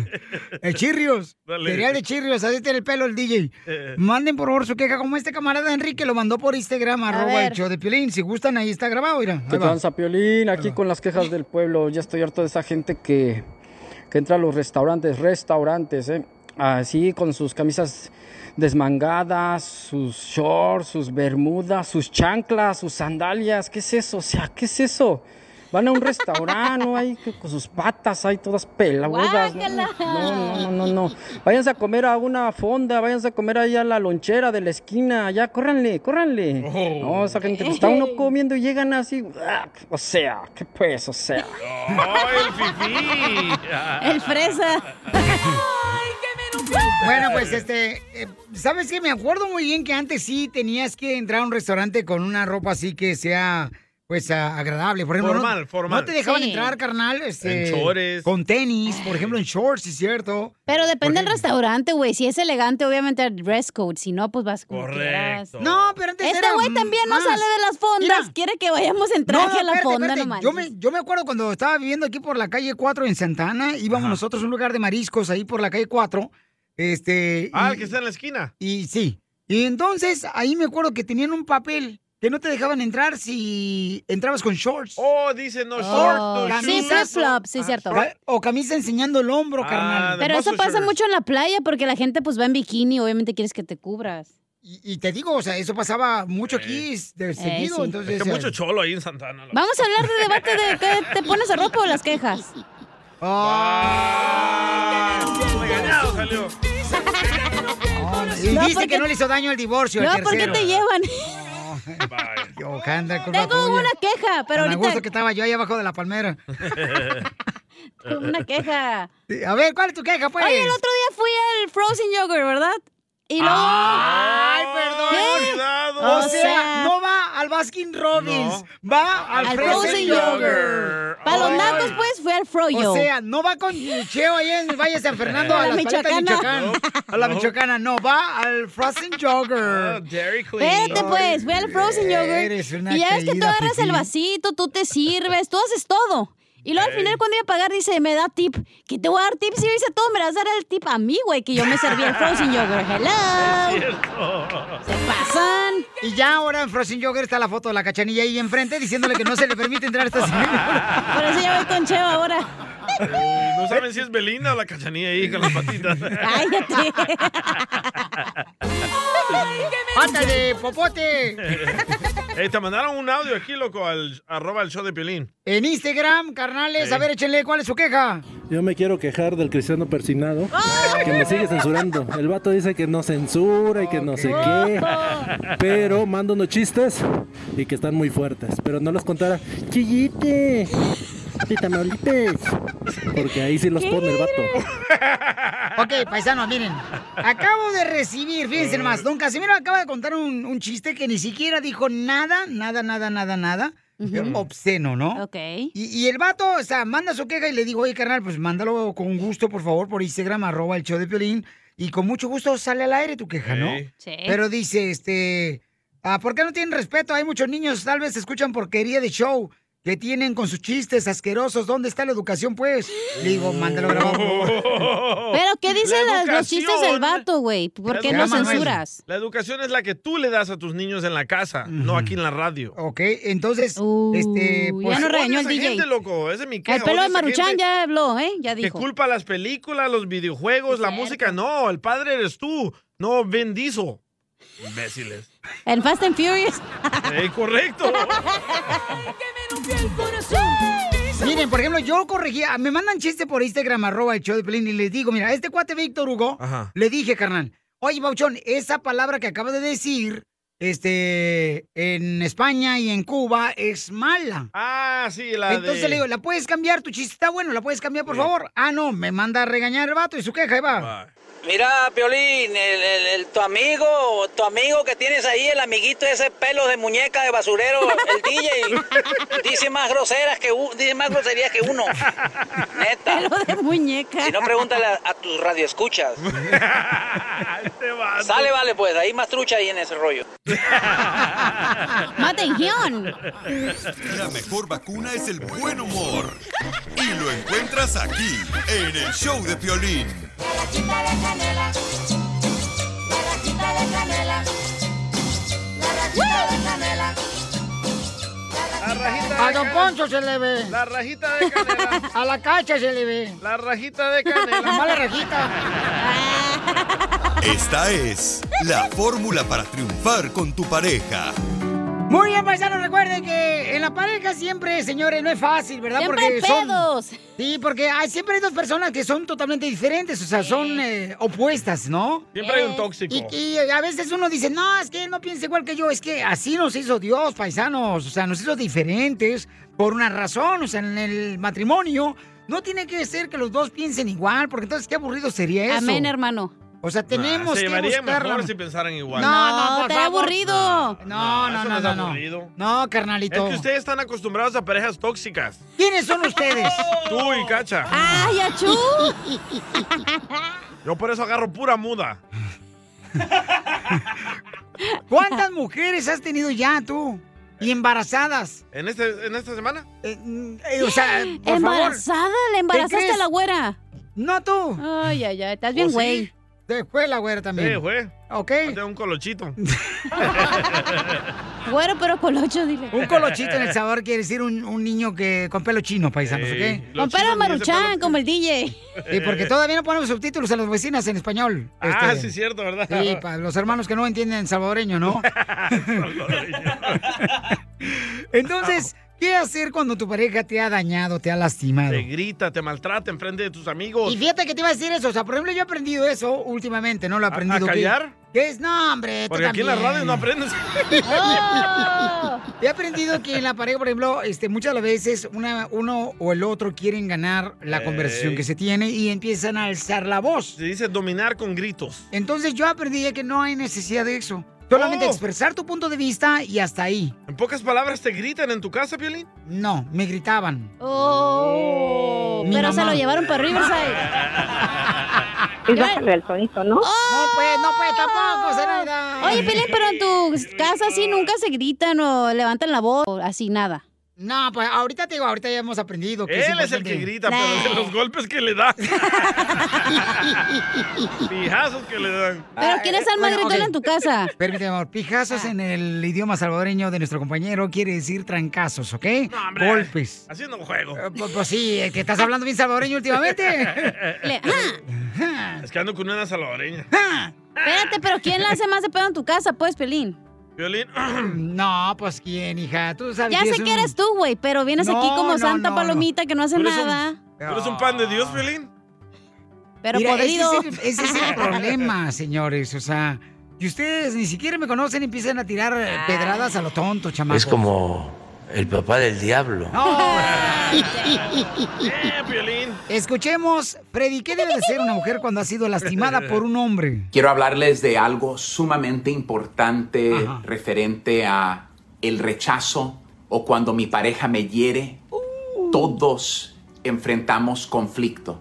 <laughs> El chirrios. Dale. Cereal de chirrios, así tiene el pelo el DJ. Manden por favor su queja, como este camarada Enrique lo mandó por Instagram, arroba ver. el show de Piolín. Si gustan, ahí está grabado, mira. ¿Qué tranza, Piolín? Aquí con las quejas del pueblo. Ya estoy harto de esa gente que, que entra a los restaurantes, restaurantes, ¿eh? Así con sus camisas desmangadas, sus shorts, sus bermudas, sus chanclas, sus sandalias. ¿Qué es eso? O sea, ¿qué es eso? Van a un restaurante, ¿no? Ahí que con sus patas ahí todas pelagudas. ¿no? No, no, no, no. Váyanse a comer a una fonda, váyanse a comer allá a la lonchera de la esquina, allá, córranle, córranle. No, esa gente, pues, está uno <laughs> comiendo y llegan así, ah, o sea, ¿qué pues? O sea. ¡Ay, el fifí! <laughs> El fresa. Bueno, pues este, eh, ¿sabes qué? Me acuerdo muy bien que antes sí tenías que entrar a un restaurante con una ropa así que sea, pues a- agradable. Por ejemplo, no- Formal, formal. No te dejaban Sí. entrar, carnal, este, En chores. con tenis, por ejemplo, en shorts, sí es cierto. Pero depende del restaurante, güey. Si es elegante, obviamente el dress code. Si no, pues vas quieras. Correcto. No, pero antes Este güey también no sale de las fondas. Mira. Quiere que vayamos en traje a la espérate, fonda, espérate. no yo, me, yo me acuerdo cuando estaba viviendo aquí por la calle 4 en Santana, íbamos nosotros a un lugar de mariscos ahí por la calle 4. Este, Ah, y- el que está en la esquina. Y sí. Y entonces ahí me acuerdo que tenían un papel que no te dejaban entrar si entrabas con shorts. Oh, dice no Oh, short, no sí, flip-flops, sí, Ah, cierto. short. O camisa enseñando el hombro, Ah, carnal. Pero eso pasa mucho en la playa porque la gente pues va en bikini, obviamente quieres que te cubras. Y, y te digo, o sea, eso pasaba mucho aquí de seguido. sí. Entonces, Es que eh, mucho cholo ahí en Santana. Vamos a hablar de debate de que te pones a ropa o las quejas. Regañado salió. Y No, dice porque- que no le hizo daño el divorcio. No, al ¿por qué te llevan? Tengo tuya. una queja, pero Tan ahorita gusto que estaba yo ahí abajo de la palmera. <laughs> tengo una queja. A ver, ¿cuál es tu queja, pues? Oye, el otro día fui al Frozen Yogurt, ¿verdad? Y luego... Ay, perdón. ¿Qué? Cuidado. O, O sea, sea- no va al Baskin Robbins, va al, Al Frozen, Frozen Yogurt. Para los Ay. nacos, pues, fui al Froyo. O sea, no va con Cheo ahí en el Valle de San Fernando A a la Michoacana. Michoacán. A la No. Michoacana, no, va al Frozen Oh, Yogurt. Dairy Queen. Espérate, pues, fui al Frozen Yogurt. Eres una Y ya ves que tú agarras el vasito, tú te sirves, tú haces todo. Y luego al final cuando iba a pagar dice, me da tip. ¿Qué te voy a dar tip? Si yo hice todo, me vas a dar el tip a mí, güey, que yo me serví el Frozen Yogurt. Hello. <laughs> Cierto. Se pasan. Y ya ahora en Frozen Yogurt está la foto de la cachanilla ahí enfrente diciéndole que no se le permite entrar a esta señora. Por eso ya voy con Cheo ahora. No saben si es Belinda o la cachanilla ahí con las patitas. Cállate. ¡Pata de popote! Ey, te mandaron un audio aquí, loco, al arroba el show de Piolín. En Instagram, carnales, a ver, échenle cuál es su queja. Yo me quiero quejar del cristiano persinado que me sigue censurando. El vato dice que no censura y que no sé qué, pero manda unos chistes y que están muy fuertes. Pero no los contara. ¡Chillite! De Tamaulipas. Porque ahí sí los pone el vato. <laughs> Ok, paisanos, miren. Acabo de recibir, fíjense nomás, don Casimiro acaba de contar un, un chiste que ni siquiera dijo nada, nada, nada, nada, nada. Obsceno, ¿no? Ok. Y, y el vato, o sea, manda su queja y le digo, oye, carnal, pues mándalo con gusto, por favor, por Instagram, arroba el show de Piolín. Y con mucho gusto sale al aire tu queja, ¿no? Ey. Sí. Pero dice, este, ah, ¿por qué no tienen respeto? Hay muchos niños, tal vez escuchan porquería de show que tienen con sus chistes asquerosos. ¿Dónde está la educación, pues? Le digo, mándalo grabado. <laughs> Pero, ¿qué dicen La las- los chistes del vato, güey? ¿Por qué no censuras? La educación es la que tú le das a tus niños en la casa, no aquí en la radio. Ok, entonces, Uh, este, ya pues... no regañó el esa DJ. gente, loco, ese es mi queja. El pelo de esa Maruchan ya habló, ¿eh? Ya Que dijo. culpa las películas, los videojuegos, la música. No, el padre eres tú, no Vin Diesel. Imbéciles. En Fast and Furious. <laughs> Eh, correcto. Miren, por ejemplo, yo corregía, me mandan chiste por Instagram, arroba el show de Pelín, y les digo, mira, este cuate Víctor Hugo, Ajá. le dije, carnal, oye, Bauchón, esa palabra que acabas de decir, este, en España y en Cuba es mala. Ah, sí, la Entonces de... le digo, ¿la puedes cambiar? Tu chiste está bueno, ¿la puedes cambiar, por favor? Ah, no, me manda a regañar el vato y su queja, ahí va. Va. Mira, Piolín, el, el- el- tu amigo, tu amigo que tienes ahí, el amiguito ese pelo de muñeca de basurero, el <laughs> DJ, dice más groseras que dice más groserías que uno. Neta. Pelo de muñeca. Si no, pregúntale a, a tus radioescuchas. Este. Sale, vale, pues, ahí más trucha ahí en ese rollo. ¡Atención! La mejor vacuna es el buen humor. Y lo encuentras aquí, en el show de Piolín. La rajita de A Don canela. Poncho se le ve. La rajita de canela. <laughs> A la cacha se le ve. La rajita de La canela. mala rajita. Esta es la fórmula para triunfar con tu pareja. Muy bien, paisanos, recuerden que en la pareja siempre, señores, no es fácil, ¿verdad? Siempre hay son- pedos. Sí, porque hay, siempre hay dos personas que son totalmente diferentes, o sea, son eh, opuestas, ¿no? Siempre hay un tóxico. Y, y a veces uno dice, no, es que él no piensa igual que yo, es que así nos hizo Dios, paisanos, o sea, nos hizo diferentes por una razón, o sea, en el matrimonio no tiene que ser que los dos piensen igual, porque entonces qué aburrido sería eso. Amén, hermano. O sea, tenemos Ah, se que llevaría buscar la- mejor si pensaran igual. No, no, No, te aburrido. No. No, no, eso no, no, no. No, Es carnalito. que ustedes están acostumbrados a parejas tóxicas. ¿Quiénes son ustedes? <laughs> Tú y Cacha. ¡Ay, achú! Yo por eso agarro pura muda. <laughs> ¿Cuántas mujeres has tenido ya tú? Y embarazadas. ¿En, este, en esta semana? Eh, o sea, por ¿Embarazada? favor. ¿Le embarazaste a la güera? No tú. Ay, ay, ay. Estás bien, ¿Oh, sí? Te fue la güera también. Sí, fue. Ok. Tengo un colochito. <laughs> Güero, pero colocho, dile. Un colochito en El Salvador quiere decir un, un niño que con pelo chino, paisanos, ¿ok? Con pelo maruchan, como el DJ. Sí, porque todavía no ponemos subtítulos a las vecinas en español. Ah, Este, sí, es cierto, ¿verdad? Sí, para los hermanos que no entienden salvadoreño, ¿no? <laughs> <laughs> Entonces, ¿qué hacer cuando tu pareja te ha dañado, te ha lastimado? Te grita, te maltrata en frente de tus amigos. Y fíjate que te iba a decir eso. O sea, por ejemplo, yo he aprendido eso últimamente, ¿no? Lo he aprendido. a que- callar? ¿Qué es? No, hombre. tú Porque aquí en la radio no aprendes. ¡Oh! <laughs> He aprendido que en la pareja, por ejemplo, este, muchas de las veces una, uno o el otro quieren ganar la conversación que se tiene y empiezan a alzar la voz. Se dice dominar con gritos. Entonces yo aprendí que no hay necesidad de eso. Solamente Oh. expresar tu punto de vista y hasta ahí. En pocas palabras, ¿te gritan en tu casa, Piolín? No, me gritaban. Oh, Mi pero se lo llevaron para Riverside. <laughs> Es el tonito, ¿no? No pues, no pues tampoco, Zenaida. Oye, Pelín, pero en tu casa así nunca se gritan o levantan la voz o así nada. No, pues ahorita te digo, ahorita ya hemos aprendido que Él es el que grita, pero de los golpes que le da. <laughs> Pijazos que le dan. Pero ¿quién es el más bueno, gritón ok. en tu casa? Permíteme, amor. Pijazos en el idioma salvadoreño de nuestro compañero quiere decir trancazos, ¿ok? hombre. Golpes. Así no juego. Eh, Pues, pues sí, es que estás hablando bien salvadoreño últimamente. <laughs> Le- ¡Ah! Es que ando con una salvadoreña. Espérate, pero ¿quién le hace más de pedo en tu casa, pues, Pelín? Violín. <clears throat> No, pues quién, hija. Tú sabes Ya que sé que un- eres tú, güey, pero vienes No, aquí como no, santa no, palomita que no hace ¿Tú eres un- nada. ¿Tú eres un pan de Dios, Violín? Pero Mira, podrido. Ese es, el, ese es el <laughs> problema, señores. O sea, y ustedes ni siquiera me conocen y empiezan a tirar eh, pedradas a lo tonto, chamacos. Es como el papá del diablo. <laughs> Eh, Violín. Escuchemos, Freddy, ¿qué debe de ser una mujer cuando ha sido lastimada por un hombre? Quiero hablarles de algo sumamente importante Ajá. referente a el rechazo o cuando mi pareja me hiere. Todos enfrentamos conflicto.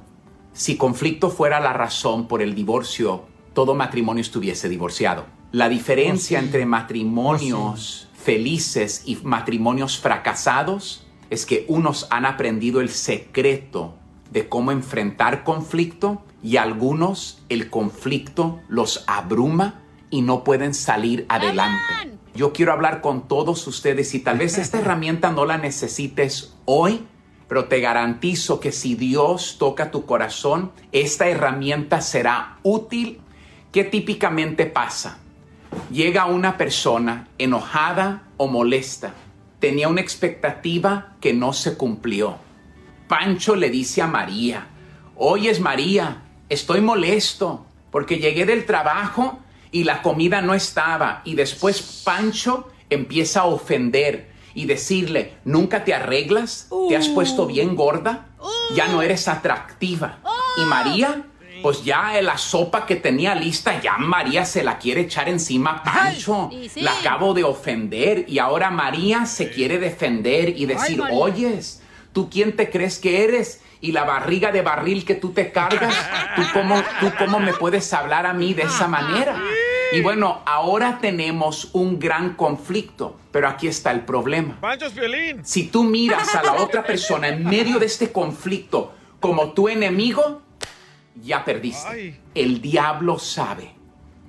Si conflicto fuera la razón por el divorcio, todo matrimonio estuviese divorciado. La diferencia Oh, sí. entre matrimonios felices y matrimonios fracasados es que unos han aprendido el secreto de cómo enfrentar conflicto y algunos el conflicto los abruma y no pueden salir adelante. Yo quiero hablar con todos ustedes y tal vez esta <laughs> herramienta no la necesites hoy, pero te garantizo que si Dios toca tu corazón, esta herramienta será útil. ¿Qué típicamente pasa? Llega una persona enojada o molesta. Tenía una expectativa que no se cumplió. Pancho le dice a María, oyes María, estoy molesto porque llegué del trabajo y la comida no estaba. Y después Pancho empieza a ofender y decirle, ¿nunca te arreglas? ¿Te has puesto bien gorda? Ya no eres atractiva. Y María, pues ya la sopa que tenía lista, ya María se la quiere echar encima a Pancho. La acabo de ofender y ahora María se quiere defender y decir, oyes, ¿tú quién te crees que eres? Y la barriga de barril que tú te cargas, ¿tú cómo, ¿tú cómo me puedes hablar a mí de esa manera? Y bueno, ahora tenemos un gran conflicto, pero aquí está el problema. Si tú miras a la otra persona en medio de este conflicto como tu enemigo, ya perdiste. El diablo sabe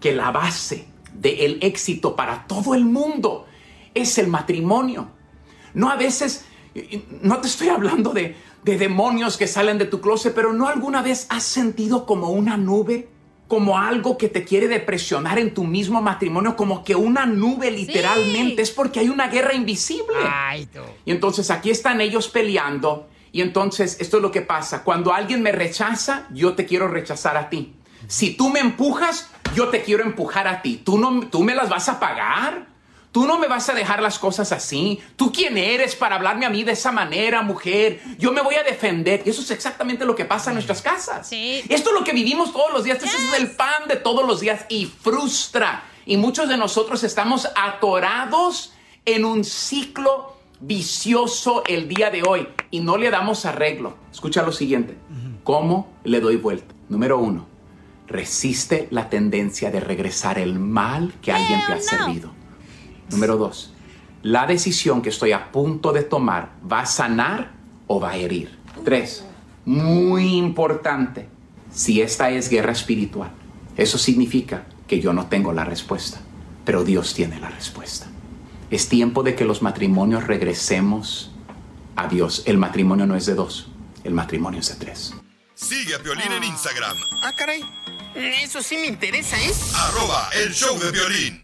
que la base del éxito para todo el mundo es el matrimonio. No a veces, no te estoy hablando de, de demonios que salen de tu closet, pero no alguna vez has sentido como una nube, como algo que te quiere depresionar en tu mismo matrimonio, como que una nube literalmente, es porque hay una guerra invisible. Ay. Y entonces aquí están ellos peleando. Y entonces esto es lo que pasa. Cuando alguien me rechaza, yo te quiero rechazar a ti. Si tú me empujas, yo te quiero empujar a ti. Tú, no, tú me las vas a pagar. Tú no me vas a dejar las cosas así. ¿Tú quién eres para hablarme a mí de esa manera, mujer? Yo me voy a defender. Y eso es exactamente lo que pasa en nuestras casas. Sí. Esto es lo que vivimos todos los días. Este es el pan de todos los días y frustra Y muchos de nosotros estamos atorados en un ciclo vicioso el día de hoy y no le damos arreglo. Escucha lo siguiente. ¿Cómo le doy vuelta? Número uno, resiste la tendencia de regresar el mal que alguien te ha servido. Número dos, la decisión que estoy a punto de tomar va a sanar o va a herir. Tres, muy importante, si esta es guerra espiritual, eso significa que yo no tengo la respuesta, pero Dios tiene la respuesta. Es tiempo de que los matrimonios regresemos a Dios. El matrimonio no es de dos, el matrimonio es de tres. Sigue a Piolín en Instagram, Ah, caray. Eso sí me interesa, ¿eh? arroba el show de violín.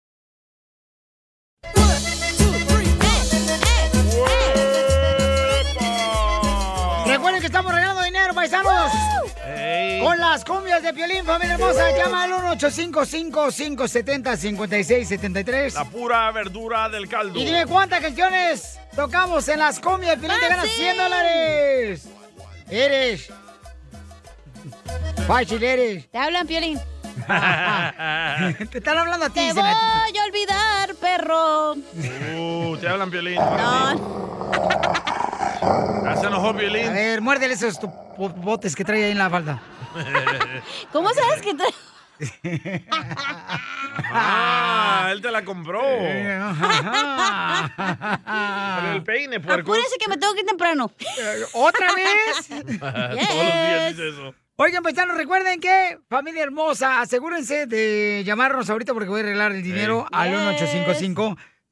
Paisanos. Con las cumbias de Piolín, familia hermosa, llama al 1-855-570-5673. La pura verdura del caldo. Y dime cuántas canciones tocamos en las cumbias de Piolín, te ganas 100 dólares. Eres. Fácil eres. Te hablan, Piolín. <laughs> Te están hablando a ti, Te voy a olvidar, perro. Uh, te hablan violín. No. Ya se enojó violín. A ver, muérdele esos tu- botes que trae ahí en la falda. <laughs> ¿Cómo sabes que trae? <laughs> Ah, él te la compró. Pero el peine, puerco. Que me tengo que ir temprano. ¿Otra vez? <laughs> Todos los días dice eso. Oigan, paisanos, recuerden que, familia hermosa, asegúrense de llamarnos ahorita porque voy a arreglar el dinero al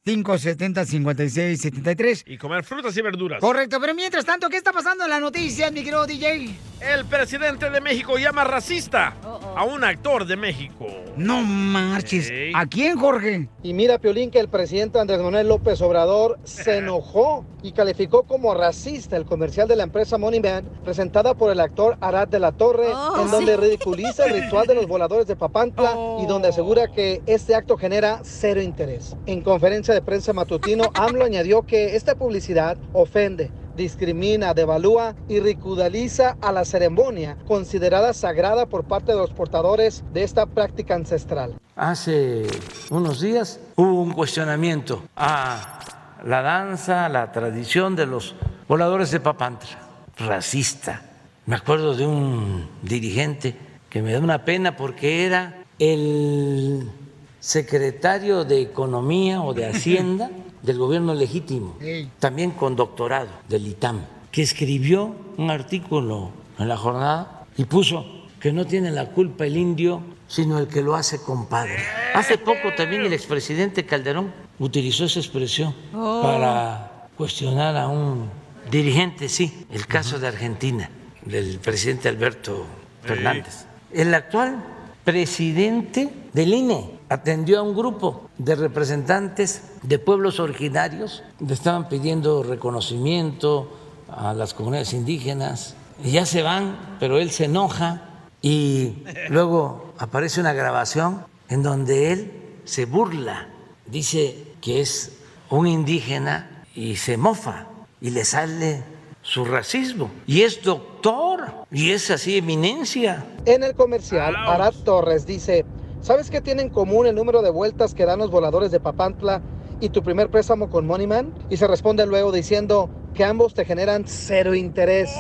1855-570-5673. Y comer frutas y verduras. Correcto, pero mientras tanto, ¿qué está pasando en las noticias, mi querido DJ? El presidente de México llama racista a un actor de México. No marches. ¿A quién, Jorge? Y mira, Piolín, que el presidente Andrés Manuel López Obrador se <laughs> enojó y calificó como racista el comercial de la empresa Money Man presentada por el actor Arad de la Torre, Oh, en donde ridiculiza el ritual de los voladores de Papantla y donde asegura que este acto genera cero interés. En conferencia de prensa matutino, AMLO añadió que esta publicidad ofende discrimina, devalúa y ridiculiza a la ceremonia considerada sagrada por parte de los portadores de esta práctica ancestral. Hace unos días hubo un cuestionamiento a la danza, a la tradición de los voladores de Papantla, racista. Me acuerdo de un dirigente que me da una pena porque era el secretario de Economía o de <laughs> Hacienda del gobierno legítimo, también con doctorado del ITAM, que escribió un artículo en la jornada y puso que no tiene la culpa el indio, sino el que lo hace compadre. Hace poco también el expresidente Calderón utilizó esa expresión Oh. para cuestionar a un dirigente, sí, el caso de Argentina, del presidente Alberto Fernández. El actual presidente del INE atendió a un grupo de representantes de pueblos originarios, le estaban pidiendo reconocimiento a las comunidades indígenas, y ya se van, pero él se enoja y luego aparece una grabación en donde él se burla, dice que es un indígena y se mofa y le sale su racismo. Y es doctor y es así eminencia. En el comercial, Arad Torres dice, ¿sabes qué tiene en común el número de vueltas que dan los voladores de Papantla y tu primer préstamo con Moneyman? Y se responde luego diciendo que ambos te generan cero interés.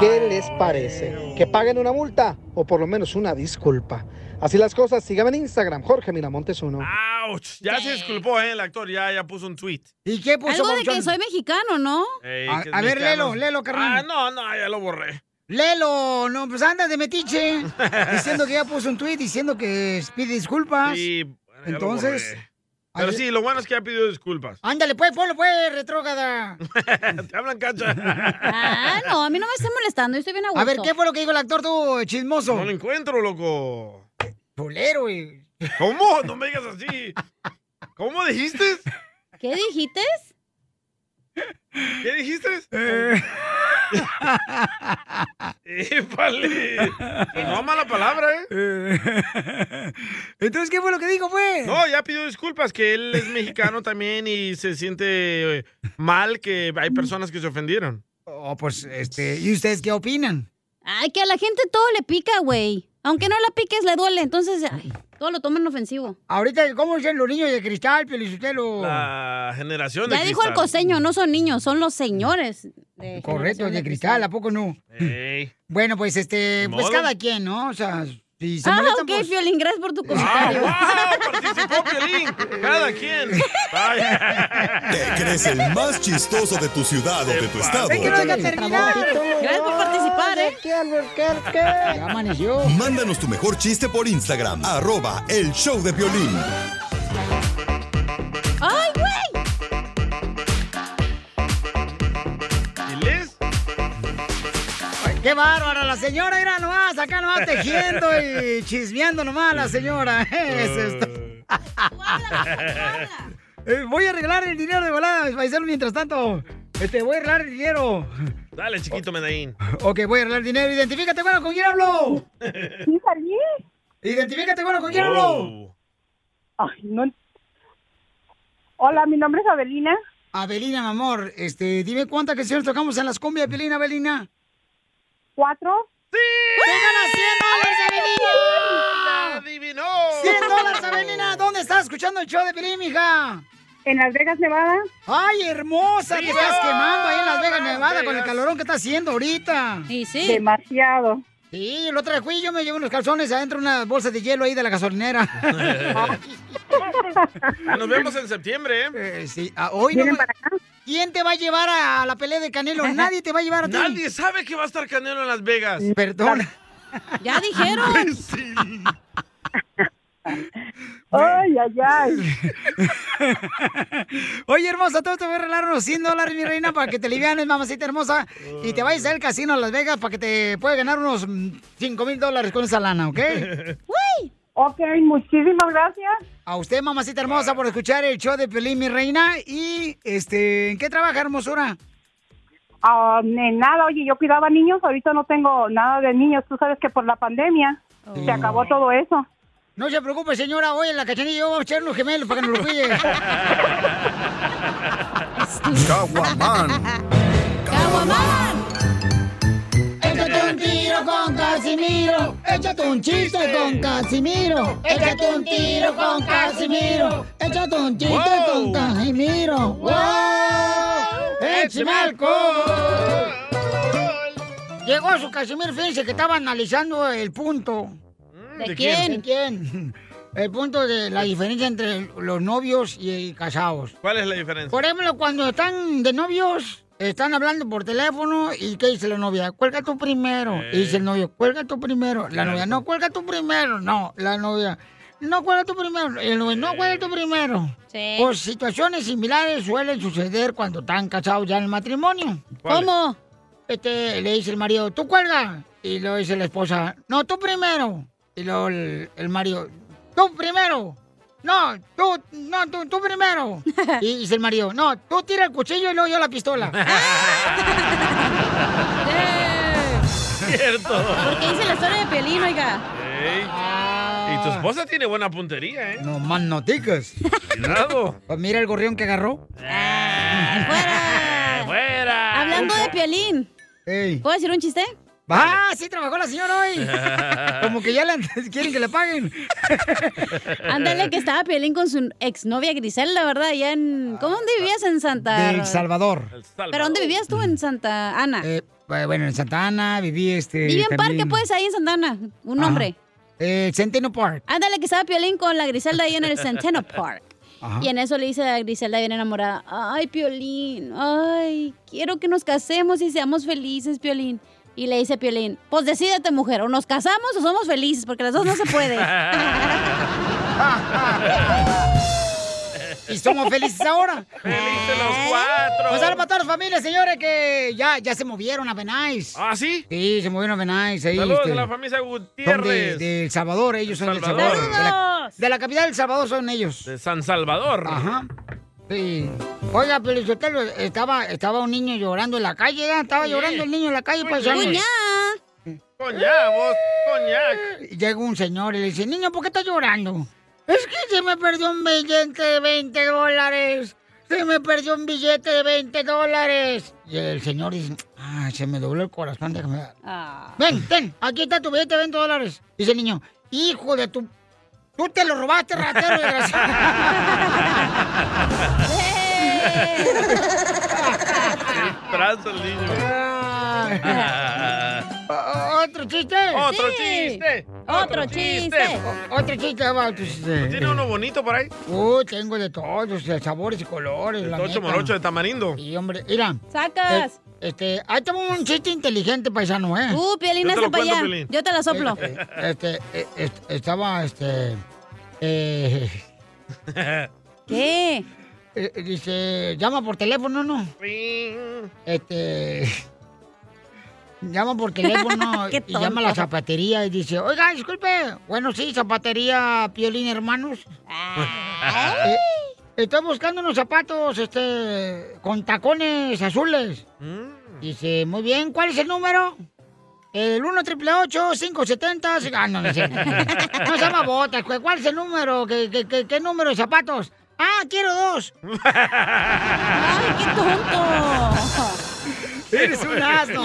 ¿Qué les parece? ¿Que paguen una multa o por lo menos una disculpa? Así las cosas, síganme en Instagram, Jorge Miramontes uno. Ouch. Ya se disculpó, ¿eh? El actor ya, ya puso un tweet. ¿Y qué Algo de que soy mexicano, ¿no? Ey, A- ver, léelo, léelo, carnal. Ah, no, no, ya lo borré. Lelo, no, pues anda de metiche. <laughs> diciendo que ya puso un tweet diciendo que pide disculpas. Sí, bueno, ya Entonces. Pero sí, lo bueno es que ha pedido disculpas. ándale, pues, ponlo, pues, retrógada. <laughs> Te hablan cacha. Ah, no, a mí no me estén molestando, yo estoy bien a gusto. A ver, ¿qué fue lo que dijo el actor tú, chismoso? No lo encuentro, loco. Chulero, güey. ¿Cómo? No me digas así. ¿Cómo dijiste? ¿Qué dijiste? ¿Qué dijiste? Eh. ¡Épale! Que no mala palabra, ¿eh? <laughs> Entonces, ¿qué fue lo que dijo, pues? No, ya pidió disculpas, que él es mexicano también y se siente eh, mal que hay personas que se ofendieron. Oh, pues, este, ¿y ustedes qué opinan? Ay, que a la gente todo le pica, güey. Aunque no la piques, le duele. Entonces, ay, todo lo toman ofensivo. Ahorita, ¿cómo dicen los niños de cristal, Pelizotelo? La generación de Ya dijo el cristal. costeño, no son niños, son los señores. de Correcto, generación de cristal, ¿a poco no? Ey. Bueno, pues, este, pues modo. cada quien, ¿no? O sea, si Ah, ok, pues- Fiolín, gracias por tu ¡Ah, comentario. wow! <laughs> Participó Piolín. Cada quien. Vaya. ¿Te crees el más chistoso de tu ciudad o de tu estado? Es que no deja terminar. Gracias por participar, ¿eh? Ya amaneció. Mándanos tu mejor chiste por Instagram, arroba el show de violín. ¡Ay, güey! ¡Qué bárbara la señora! Mira nomás, acá nomás tejiendo y chismeando nomás la señora. Es esto. <laughs> Eh, voy a arreglar el dinero de volada, paisano, mientras tanto. Este, voy a arreglar el dinero. Dale, chiquito Medellín. Ok, voy a arreglar el dinero. Identifícate, bueno, ¿con quién hablo? ¿Sí salí? Identifícate, bueno, ¿con quién hablo? Oh. Ay, no. Hola, mi nombre es Abelina. Abelina, mi amor, este, dime cuántas canciones tocamos en las cumbias, Abelina, Abelina. ¿Cuatro? ¡Sí! ¡Te ganas 100 dólares, Abelina! ¡Adivinó! 100 dólares, Abelina. ¿Dónde estás escuchando el show de Pelín, mija? En Las Vegas, Nevada. ¡Ay, hermosa! Te estás quemando ahí en Las Vegas, Las Nevada, con el calorón que está haciendo ahorita. Y sí. Demasiado. Sí, el otro día fui y yo me llevo unos calzones adentro, una bolsa de hielo ahí de la gasolinera. <laughs> <laughs> Nos vemos en septiembre, ¿eh? Eh, sí, ah, hoy no ¿Vienen me- para acá? ¿Quién te va a llevar a la pelea de Canelo? <laughs> Nadie te va a llevar a ti. Nadie sabe que va a estar Canelo en Las Vegas. Perdón. <laughs> Ya dijeron. Sí. <laughs> Ay, ay, ay. Oye, hermosa, todo te voy a regalar unos 100 dólares, mi reina, para que te livianes, mamacita hermosa, y te vayas al casino a Las Vegas para que te puedas ganar unos 5 mil dólares con esa lana, ¿ok? Ok, muchísimas gracias. A usted, mamacita hermosa, por escuchar el show de Pelín, mi reina. Y, este, ¿en qué trabaja, hermosura? Ah, en nada, oye, yo cuidaba niños, ahorita no tengo nada de niños. Tú sabes que por la pandemia se acabó todo eso. No se preocupe, señora. Hoy en la cachanilla yo voy a echar unos gemelos para que nos los cuide. <laughs> Caguaman. Échate Casimiro. Échate un chiste con Casimiro. Échate un tiro con Casimiro. Échate un chiste Wow. con Casimiro. ¡Wow! ¡Échame alcohol! Llegó su Casimiro, fíjense que estaba analizando el punto. ¿De ¿De quién? ¿De quién? <laughs> El punto de la diferencia entre los novios y casados. ¿Cuál es la diferencia? Por ejemplo, cuando están de novios, están hablando por teléfono y ¿qué dice la novia? Cuelga tú primero. Y dice el novio, cuelga tú primero. La novia, no, cuelga tú primero. No, la novia, no, cuelga tú primero. Y el novio, no, cuelga tú primero. Sí. Pues situaciones similares suelen suceder cuando están casados ya en el matrimonio. ¿Cómo? Este, le dice el marido, tú cuelga. Y luego dice la esposa, no, tú primero. Y luego el, el marido, tú primero. No, tú, no, tú, tú primero. <laughs> Y dice el marido, no, tú tira el cuchillo y luego yo la pistola. <laughs> <laughs> Cierto. Porque dice la historia de Pelín, oiga. Ey. Y tu esposa tiene buena puntería, ¿eh? No más noticas. Cuidado. Pues mira el gorrión que agarró. ¡Fuera! ¡Fuera! Hablando de Piolín, Ey. ¿puedo decir un chiste? Ah, sí trabajó la señora hoy. <laughs> Como que ya le quieren que le paguen. <laughs> Ándale, que estaba Piolín con su exnovia Griselda, ¿verdad? Allá en... ¿Cómo dónde vivías en Santa? De El Salvador. El Salvador. ¿Pero dónde vivías tú en Santa Ana? Eh, eh, bueno, en Santana, viví este. Vive en también- parque, pues, ahí en Santana. Un Ajá. nombre. Eh, Centeno Park. Ándale, que estaba Piolín con la Griselda ahí en el Centeno Park. Ajá. Y en eso le dice a Griselda bien enamorada, ay, Piolín, ay, quiero que nos casemos y seamos felices, Piolín. Y le dice Piolín, pues decídete, mujer, o nos casamos o somos felices, porque las dos no se puede. <laughs> Y somos felices ahora. ¡Felices los cuatro! Pues ahora para todas las familias, señores, que ya, ya se movieron a Benais. ¿Ah, sí? Sí, se movieron a Benais. Ahí, Saludos este, a la familia son de, Gutiérrez. de El Salvador, ellos son de El Salvador. Salvador. De la, de la capital del Salvador son ellos. De San Salvador. Ajá. Sí. Oiga, pero estaba, estaba un niño llorando en la calle, ¿eh? estaba llorando el niño en la calle, paisanos. Coñac, vos, coñac. Llega un señor y le dice, niño, ¿por qué estás llorando? Es que se me perdió un billete de 20 dólares. Se me perdió un billete de 20 dólares. Y el señor dice, ah, se me dobló el corazón, déjame ver. Ven, ten, aquí está tu billete de 20 dólares. Dice el niño, hijo de tu... Tú te lo robaste, ratero, desgraciado. <laughs> Tranza el niño. ¿Otro chiste? Otro chiste. Otro chiste. Otro chiste, otro chiste. ¿Tiene uno bonito por ahí? Uy, tengo de todos, de sabores y colores. la Tocho neta. morocho de tamarindo. Y hombre, mira. Sacas. eh, este, ahí tengo un chiste inteligente, paisano, ¿eh? Uh, te hazte para allá. Piolín. Yo te la soplo. Este, eh, est- estaba, este... Eh, ¿Qué? Eh, dice, llama por teléfono, ¿no? Este... <laughs> Llama por teléfono <laughs> y llama a la zapatería y dice, oiga, disculpe, bueno, sí, zapatería Piolín Hermanos. Eh, estoy buscando unos zapatos, este, con tacones azules. Dice, muy bien, ¿cuál es el número? El 1 triple 570 Ah, no, no sé. <laughs> No se llama botas. ¿cuál es el número? ¿Qué, qué, qué, qué número de zapatos? Ah, quiero dos. <laughs> ¡Ay, qué tonto! Eres un asno.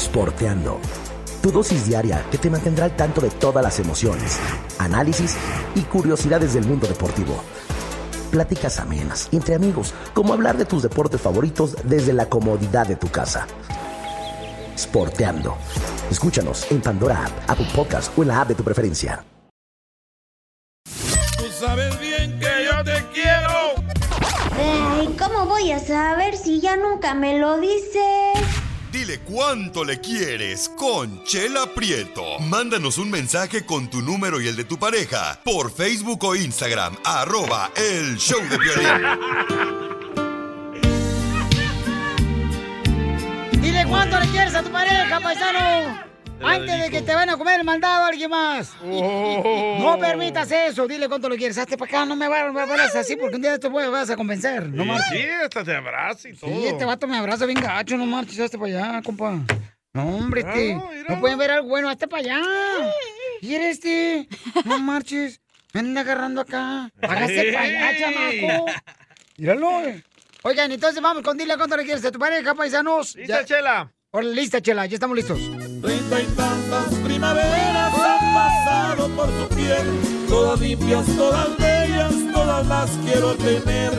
Sporteando. Tu dosis diaria que te mantendrá al tanto de todas las emociones, análisis y curiosidades del mundo deportivo. Pláticas amenas entre amigos, como hablar de tus deportes favoritos desde la comodidad de tu casa. Sporteando. Escúchanos en Pandora App, Apple Podcast o en la app de tu preferencia. Tú sabes bien que yo te quiero. Ay, ¿cómo voy a saber si ya nunca me lo dices? Dile cuánto le quieres con Chela Prieto. Mándanos un mensaje con tu número y el de tu pareja por Facebook o Instagram, arroba el show de violín. Dile cuánto le quieres a tu pareja, paisano. Antes de que te vayan a comer el mandado a alguien más. Oh. No permitas eso. Dile cuánto le quieres. Hazte para acá. No me vayas así porque un día te voy, vas a convencer. No Sí, sí, hasta te abraza y todo. Sí, este vato me abraza bien gacho. No marches. Hazte para allá, compa. No, hombre, este. No pueden ver algo bueno. Hazte para allá. Y eres este. No marches. Me anda agarrando acá. Hágase para allá, chamaco. <laughs> Míralo. eh. Oigan, entonces vamos con dile cuánto le quieres a tu pareja, paisanos. ¿Lista, Chela? Hola, lista, Chela. Ya estamos listos. Treinta y tantas primaveras han pasado por tu piel, todas limpias, todas bellas, todas las quiero tener.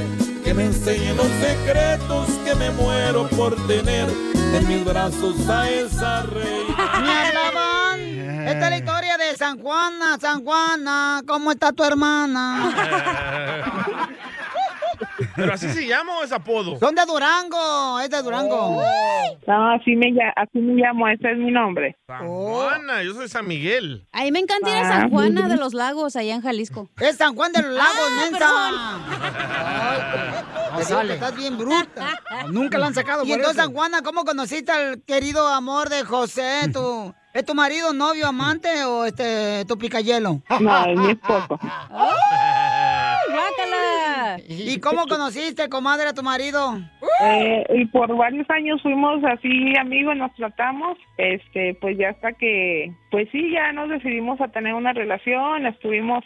Que me enseñen los secretos que me muero por tener en mis brazos a esa reina. <laughs> Esta es la historia de San Juana, San Juana. ¿Cómo está tu hermana? <laughs> ¿Pero así se llama o es apodo? Son de Durango, es de Durango. No, así me, así me llamo, ese es mi nombre. San Juana, yo soy San Miguel. A mí me encanta ir a Ah, San muy Juana de los Lagos, allá en Jalisco. Es San Juan de los Lagos, Ah, mensa. No sale. Estás bien bruta. Nunca la han sacado. Y por entonces, eso. San Juana, ¿cómo conociste al querido amor de José? ¿Tu, <laughs> ¿Es tu marido, novio, amante o este tu picayelo? No, es mi esposo. <laughs> ¡Guácala! ¿Y cómo conociste, comadre, a tu marido? Eh, y por varios años fuimos así amigos, nos tratamos, este, pues ya hasta que, pues sí, ya nos decidimos a tener una relación, estuvimos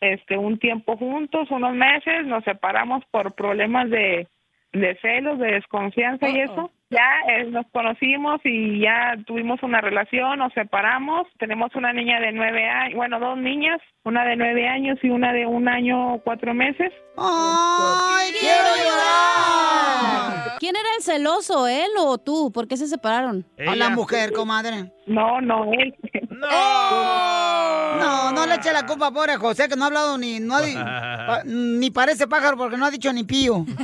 este un tiempo juntos, unos meses, nos separamos por problemas de, de celos, de desconfianza y eso. Ya eh, nos conocimos y ya tuvimos una relación, nos separamos. Tenemos una niña de nueve años, bueno, dos niñas, una de nueve años y una de un año cuatro meses. ¡Ay, quiero llorar! ¿Quién era el celoso, él o tú? ¿Por qué se separaron? A la mujer, comadre. No, no, él. No, no le eche la culpa, pobre José, que no ha hablado ni, no ha di- <laughs> pa- ni parece pájaro porque no ha dicho ni pío. <laughs>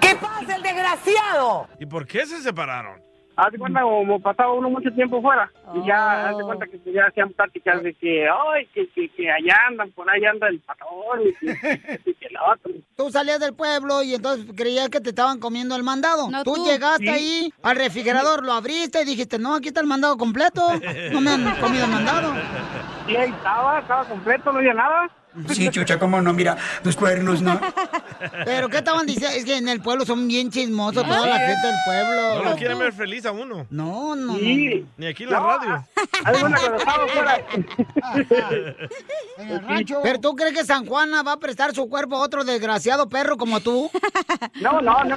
¿Qué pasa, el desgraciado? ¿Y por qué se separaron? Haz de cuenta como pasaba uno mucho tiempo fuera y ya haz de Oh. cuenta que ya hacían pláticas de que ay que, que, que allá andan por ahí anda el patrón y que, <laughs> que, que la otra Tú salías del pueblo y entonces creías que te estaban comiendo el mandado. tú, tú. llegaste Sí. ahí al refrigerador, lo abriste y dijiste, no, aquí está el mandado completo. No me han comido el mandado. <laughs> y ahí estaba estaba completo no había nada Sí, chucha, cómo no, mira, los cuernos, ¿no? Pero, ¿qué estaban diciendo? Es que en el pueblo son bien chismosos toda la gente del pueblo. No lo quieren ver feliz a uno. No, no, Sí. Ni aquí en la radio. <laughs> estaba fuera En el rancho. ¿Pero tú crees que San Juana va a prestar su cuerpo a otro desgraciado perro como tú? <laughs> no no no no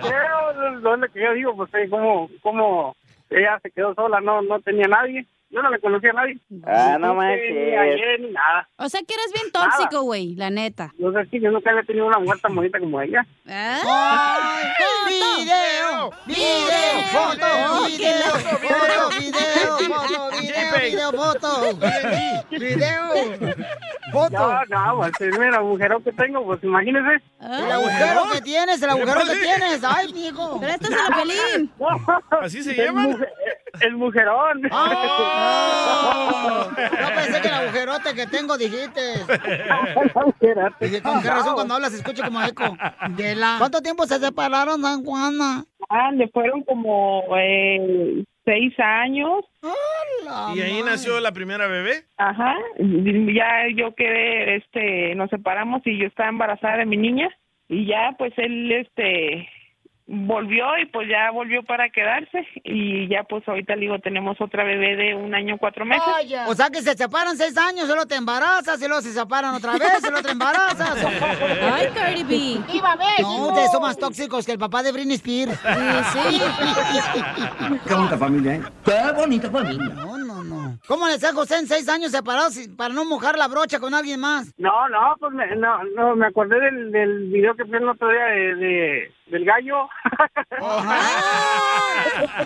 creo lo es lo que yo digo pues eh, como como ella se quedó sola no no tenía nadie yo no le conocía a nadie Ah, no Ni manches. ayer ni nada O sea que eres bien tóxico, güey, la neta. yo sé que yo nunca había tenido una mujer tan bonita como ella ¡Ay! ¡Video! ¡Video! ¡Foto! ¡Video! ¡Foto! ¡Video! ¡Foto! ¡Video! ¡Video! ¡Foto! ¡Video! ¡Foto! No, no, pues el mero agujero que tengo, pues imagínese. El agujero que tienes, el agujero que tienes. ¡Ay, mijo! ¡Préstaselo, Pelín! <laughs> ¿Así se mujer- El mujerón. ¡Oh! <laughs> Yo pensé que el agujerote que tengo dijiste. Dije, con qué razón cuando hablas se escucha como eco. De la... ¿Cuánto tiempo se separaron, San Juana? Ah, le fueron como eh, seis años. ¿Y ahí nació la primera bebé? Ajá, ya yo quedé, este, nos separamos y yo estaba embarazada de mi niña y ya pues él, este, volvió y pues ya volvió para quedarse y ya pues ahorita le digo tenemos otra bebé de un año cuatro meses. O sea que se separan seis años, solo te embarazas, y luego se separan otra vez, y luego te embarazas. <laughs> Ay, Cardi B. ¡Viva México! No, ustedes son más tóxicos que el papá de Britney Spears. Sí, <laughs> Qué bonita familia, ¿eh? Qué bonita familia. No, no, no. ¿Cómo le hace José en seis años separados para no mojar la brocha con alguien más? No, no, pues me, no, no, me acordé del, del video que fue el otro día de, de- del gallo.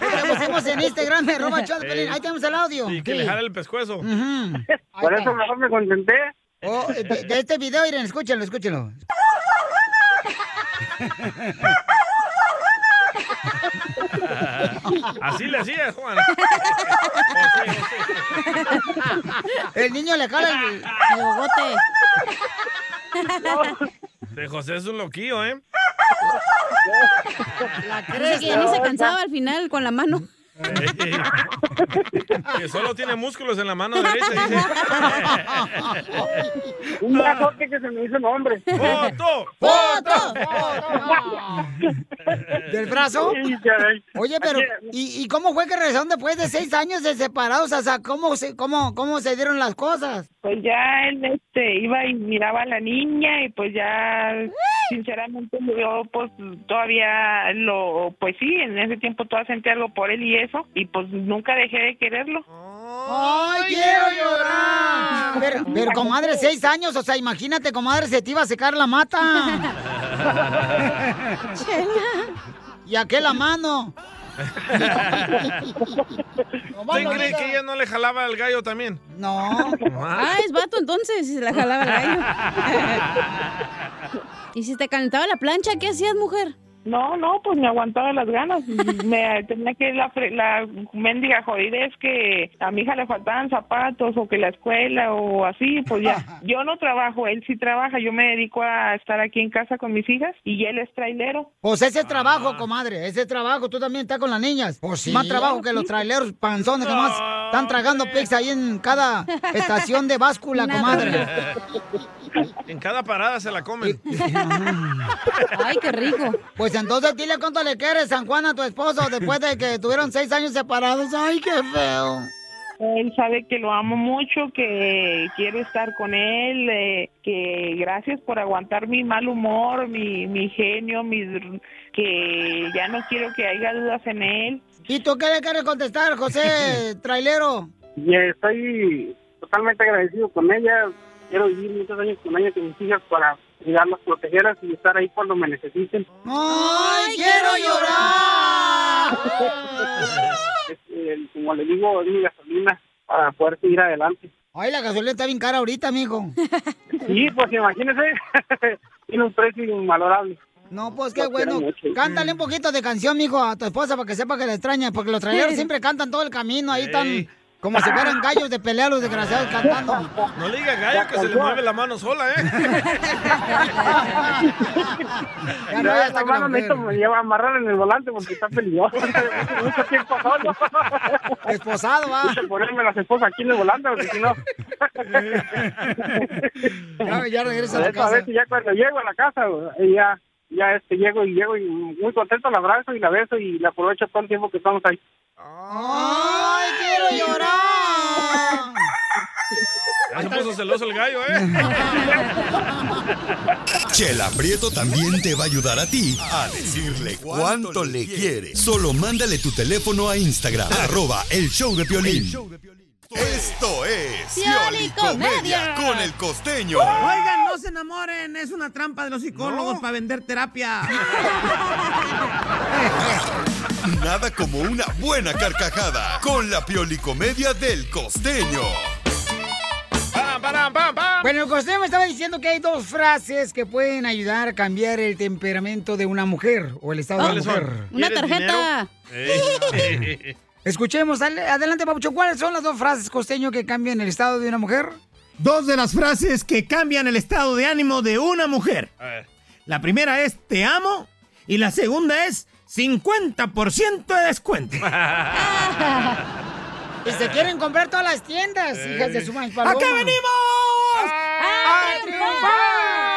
Lo pusimos en Instagram, me roba. Ahí tenemos el audio. Y que le jale el pescuezo. Por eso mejor me contenté. Oh, de, de este video, miren, escúchenlo, escúchenlo. <laughs> <laughs> Así le hacía, Juan. El niño le jala el, el bogote. De José es un loquillo, ¿eh? Dice que ya ni se cansaba al final con la mano. <laughs> Que solo tiene músculos en la mano derecha. Dice. <laughs> Un brazote que se me hizo nombre. ¡Foto! ¡Foto! <laughs> ¿Del brazo? Sí, caray. Oye, pero, ¿y, y cómo fue que regresaron después de seis años de separados? O sea, ¿cómo se, cómo, cómo se dieron las cosas? Pues ya él este iba y miraba a la niña y pues ya sinceramente yo pues todavía lo pues sí en ese tiempo todavía sentí algo por él y eso y pues nunca dejé de quererlo. ¡Ay, quiero llorar! Pero, pero, comadre, seis años, o sea, imagínate, comadre, se te iba a secar la mata. <laughs> ¿Y a qué la mano? <laughs> ¿Usted cree que ella no le jalaba al gallo también? No. Ah, es vato entonces, si se la jalaba el gallo. <laughs> ¿Y si te calentaba la plancha, qué hacías, mujer? No, no, pues me aguantaba las ganas. <laughs> Me tenía que la, fre- la mendiga jodida es que a mi hija le faltaban zapatos o que la escuela o así, pues ya. <laughs> Yo no trabajo, él sí trabaja. Yo me dedico a estar aquí en casa con mis hijas y él es trailero. Pues ese trabajo, comadre, ese trabajo, tú también estás con las niñas. Pues Más trabajo que los traileros panzones que más Están tragando pizza ahí en cada <laughs> estación de báscula, comadre. En cada parada se la comen. <laughs> Ay, qué rico. Pues entonces dile cuánto le quieres, San Juan, a tu esposo después de que tuvieron seis años separados. Ay, qué feo. Él sabe que lo amo mucho, que quiero estar con él, eh, que gracias por aguantar mi mal humor, mi, mi genio, mi, que ya no quiero que haya dudas en él. ¿Y tú qué le quieres contestar, José <laughs> Trailero? Y estoy totalmente agradecido con ella. Quiero vivir muchos años con ella, con mis hijas, para cuidarlas, protegerlas y estar ahí cuando me necesiten. ¡Ay, quiero llorar! <laughs> Eh, como le digo, es mi gasolina para poder seguir adelante. Ay, la gasolina está bien cara ahorita, amigo. <laughs> Sí, pues imagínese, <laughs> tiene un precio invalorable. No, pues qué bueno. Cántale un poquito de canción, mijo, a tu esposa para que sepa que la extraña, porque los traileros siempre cantan todo el camino, ahí están Ey. Como si fueran gallos de pelea los desgraciados cantando. No le diga gallo que se le mueve la mano sola, ¿eh? Ya no, ya está la necesito me lleva a amarrar en el volante porque está peligroso. <laughs> Mucho tiempo solo. Esposado, va. Necesito ponerme las esposas aquí en el volante porque si no... <laughs> Ya, ya regresa a A la a casa. ver si ya cuando llego a la casa, y ya, ya este, llego y llego y muy contento la abrazo y la beso y la aprovecho todo el tiempo que estamos ahí. ¡Ay, quiero llorar! Ya se puso celoso el gallo, ¿eh? <laughs> Chela Prieto también te va a ayudar a ti a decirle cuánto le quiere. Solo mándale tu teléfono a Instagram, <laughs> arroba el show de Piolín. Esto es Piolicomedia. con el costeño. Oigan, enamoren, es una trampa de los psicólogos para vender terapia. <laughs> Nada como una buena carcajada con la Piolicomedia del costeño. Bueno, el costeño me estaba diciendo que hay dos frases que pueden ayudar a cambiar el temperamento de una mujer o el estado de la ¿Cuáles mujer. Una ¿Quieres tarjeta. <laughs> Escuchemos, dale- adelante, Papucho. ¿Cuáles son las dos frases, costeño, que cambian el estado de una mujer? Dos de las frases que cambian el estado de ánimo de una mujer. La primera es te amo y la segunda es 50% de descuento. <laughs> Y se quieren comprar todas las tiendas, hijas de su maíz ¿A qué venimos? ¡A triunfar!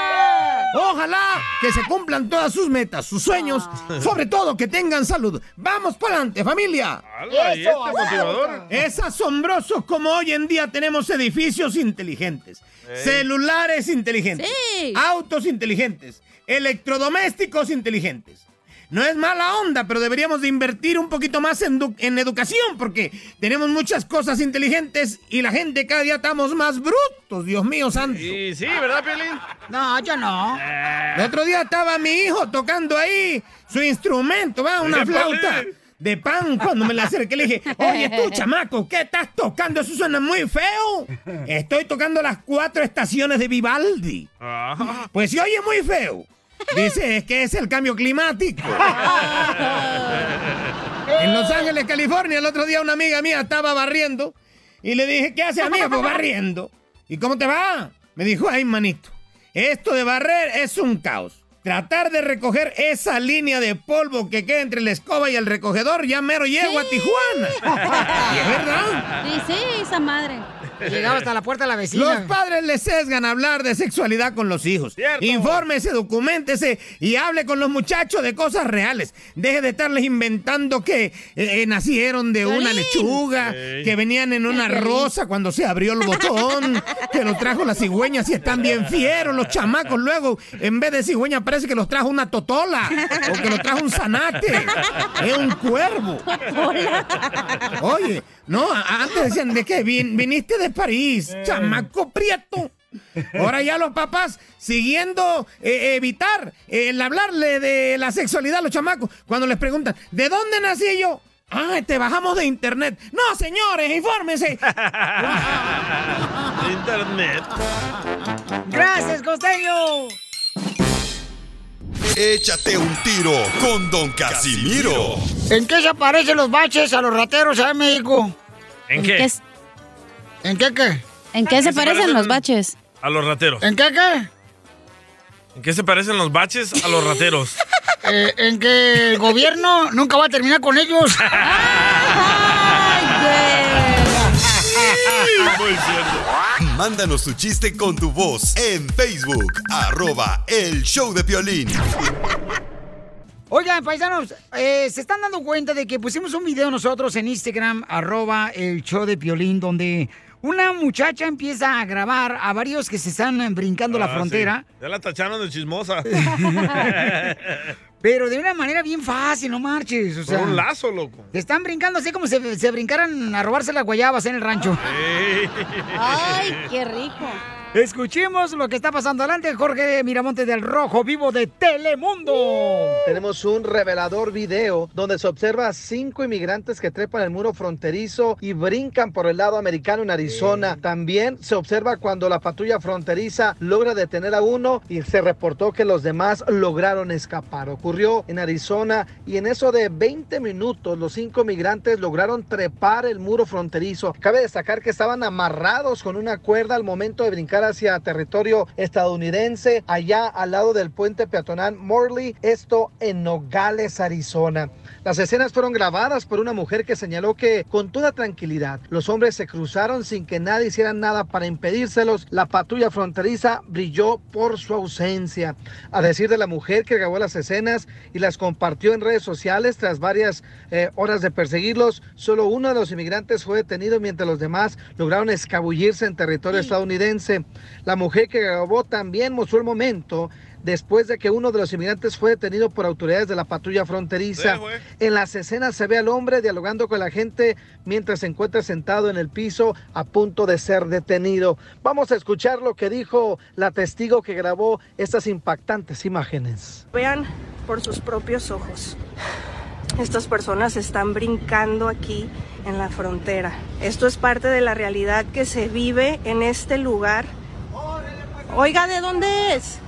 Ojalá que se cumplan todas sus metas, sus sueños, sobre todo que tengan salud. ¡Vamos para adelante, familia! ¡Hala, y este motivador! Es asombroso como hoy en día tenemos edificios inteligentes, Ey. celulares inteligentes, Sí. autos inteligentes, electrodomésticos inteligentes. No es mala onda, pero deberíamos de invertir un poquito más en, du- en educación porque tenemos muchas cosas inteligentes y la gente cada día estamos más brutos, Dios mío santo. Sí, sí, ¿verdad, Piolín? No, yo no. El otro día estaba mi hijo tocando ahí su instrumento, ¿va? Una flauta de pan. Cuando me la acerqué le dije, oye tú, chamaco, ¿qué estás tocando? Eso suena muy feo. Estoy tocando las cuatro estaciones de Vivaldi. Pues se oye muy feo. Dice, es que es el cambio climático. En Los Ángeles, California, el otro día una amiga mía estaba barriendo y le dije, ¿qué hace amiga? Pues barriendo. ¿Y cómo te va? Me dijo, ay, manito, esto de barrer es un caos. Tratar de recoger esa línea de polvo que queda entre la escoba y el recogedor, ya mero llego a Tijuana. <laughs> Y es verdad. Sí, sí, esa madre. Llegaba hasta la puerta de la vecina. Los padres les sesgan hablar de sexualidad con los hijos. Infórmese, documentese y hable con los muchachos de cosas reales. Deje de estarles inventando que eh, eh, nacieron de una lechuga, Ey. que venían en una rosa cuando se abrió el botón, que los trajo las cigüeñas y están bien fieros los chamacos. Luego, en vez de cigüeña, parece que los trajo una totola o que los trajo un zanate. Es un cuervo. Oye, no, antes decían de que vin- viniste de París, chamaco prieto. Ahora ya los papás siguiendo eh, evitar eh, el hablarle de la sexualidad a los chamacos cuando les preguntan, ¿de dónde nací yo? Ah, te bajamos de internet. No, señores, infórmense. <laughs> Internet. ¡Gracias, costeño! Échate un tiro con Don Casimiro. ¿En qué se parecen los baches a los rateros allá en México? ¿En qué? es- ¿En qué qué? ¿En qué se parecen los baches? A los rateros. ¿En qué qué? ¿En qué se parecen los baches a los rateros? <laughs> Eh, en que el gobierno nunca va a terminar con ellos. <laughs> Mándanos tu chiste con tu voz en Facebook, arroba el show de Piolín. Oigan, paisanos, eh, se están dando cuenta de que pusimos un video nosotros en Instagram, arroba el show de Piolín, donde una muchacha empieza a grabar a varios que se están brincando la Ah, frontera. sí. Ya la tacharon de chismosa. <laughs> Pero de una manera bien fácil, no marches. O sea, Con un lazo, loco. Te están brincando así como si se, se brincaran a robarse las guayabas en el rancho. Ay, qué rico. Escuchemos lo que está pasando. Adelante, Jorge Miramonte del Rojo, vivo de Telemundo. Tenemos un revelador video donde se observa a cinco inmigrantes que trepan el muro fronterizo y brincan por el lado americano en Arizona. También se observa cuando la patrulla fronteriza logra detener a uno y se reportó que los demás lograron escapar. Ocurrió en Arizona y en eso de 20 minutos los cinco migrantes lograron trepar el muro fronterizo. Cabe destacar que estaban amarrados con una cuerda al momento de brincar hacia territorio estadounidense, allá al lado del puente peatonal Morley, esto en Nogales, Arizona. Las escenas fueron grabadas por una mujer que señaló que con toda tranquilidad los hombres se cruzaron sin que nadie hiciera nada para impedírselos. La patrulla fronteriza brilló por su ausencia. A decir de la mujer que grabó las escenas y las compartió en redes sociales tras varias eh, horas de perseguirlos, solo uno de los inmigrantes fue detenido mientras los demás lograron escabullirse en territorio estadounidense. La mujer que grabó también mostró el momento después de que uno de los inmigrantes fue detenido por autoridades de la patrulla fronteriza. En las escenas se ve al hombre dialogando con la gente mientras se encuentra sentado en el piso a punto de ser detenido. Vamos a escuchar lo que dijo la testigo que grabó estas impactantes imágenes. Vean por sus propios ojos. Estas personas están brincando aquí en la frontera. Esto es parte de la realidad que se vive en este lugar. Oiga, ¿de dónde es?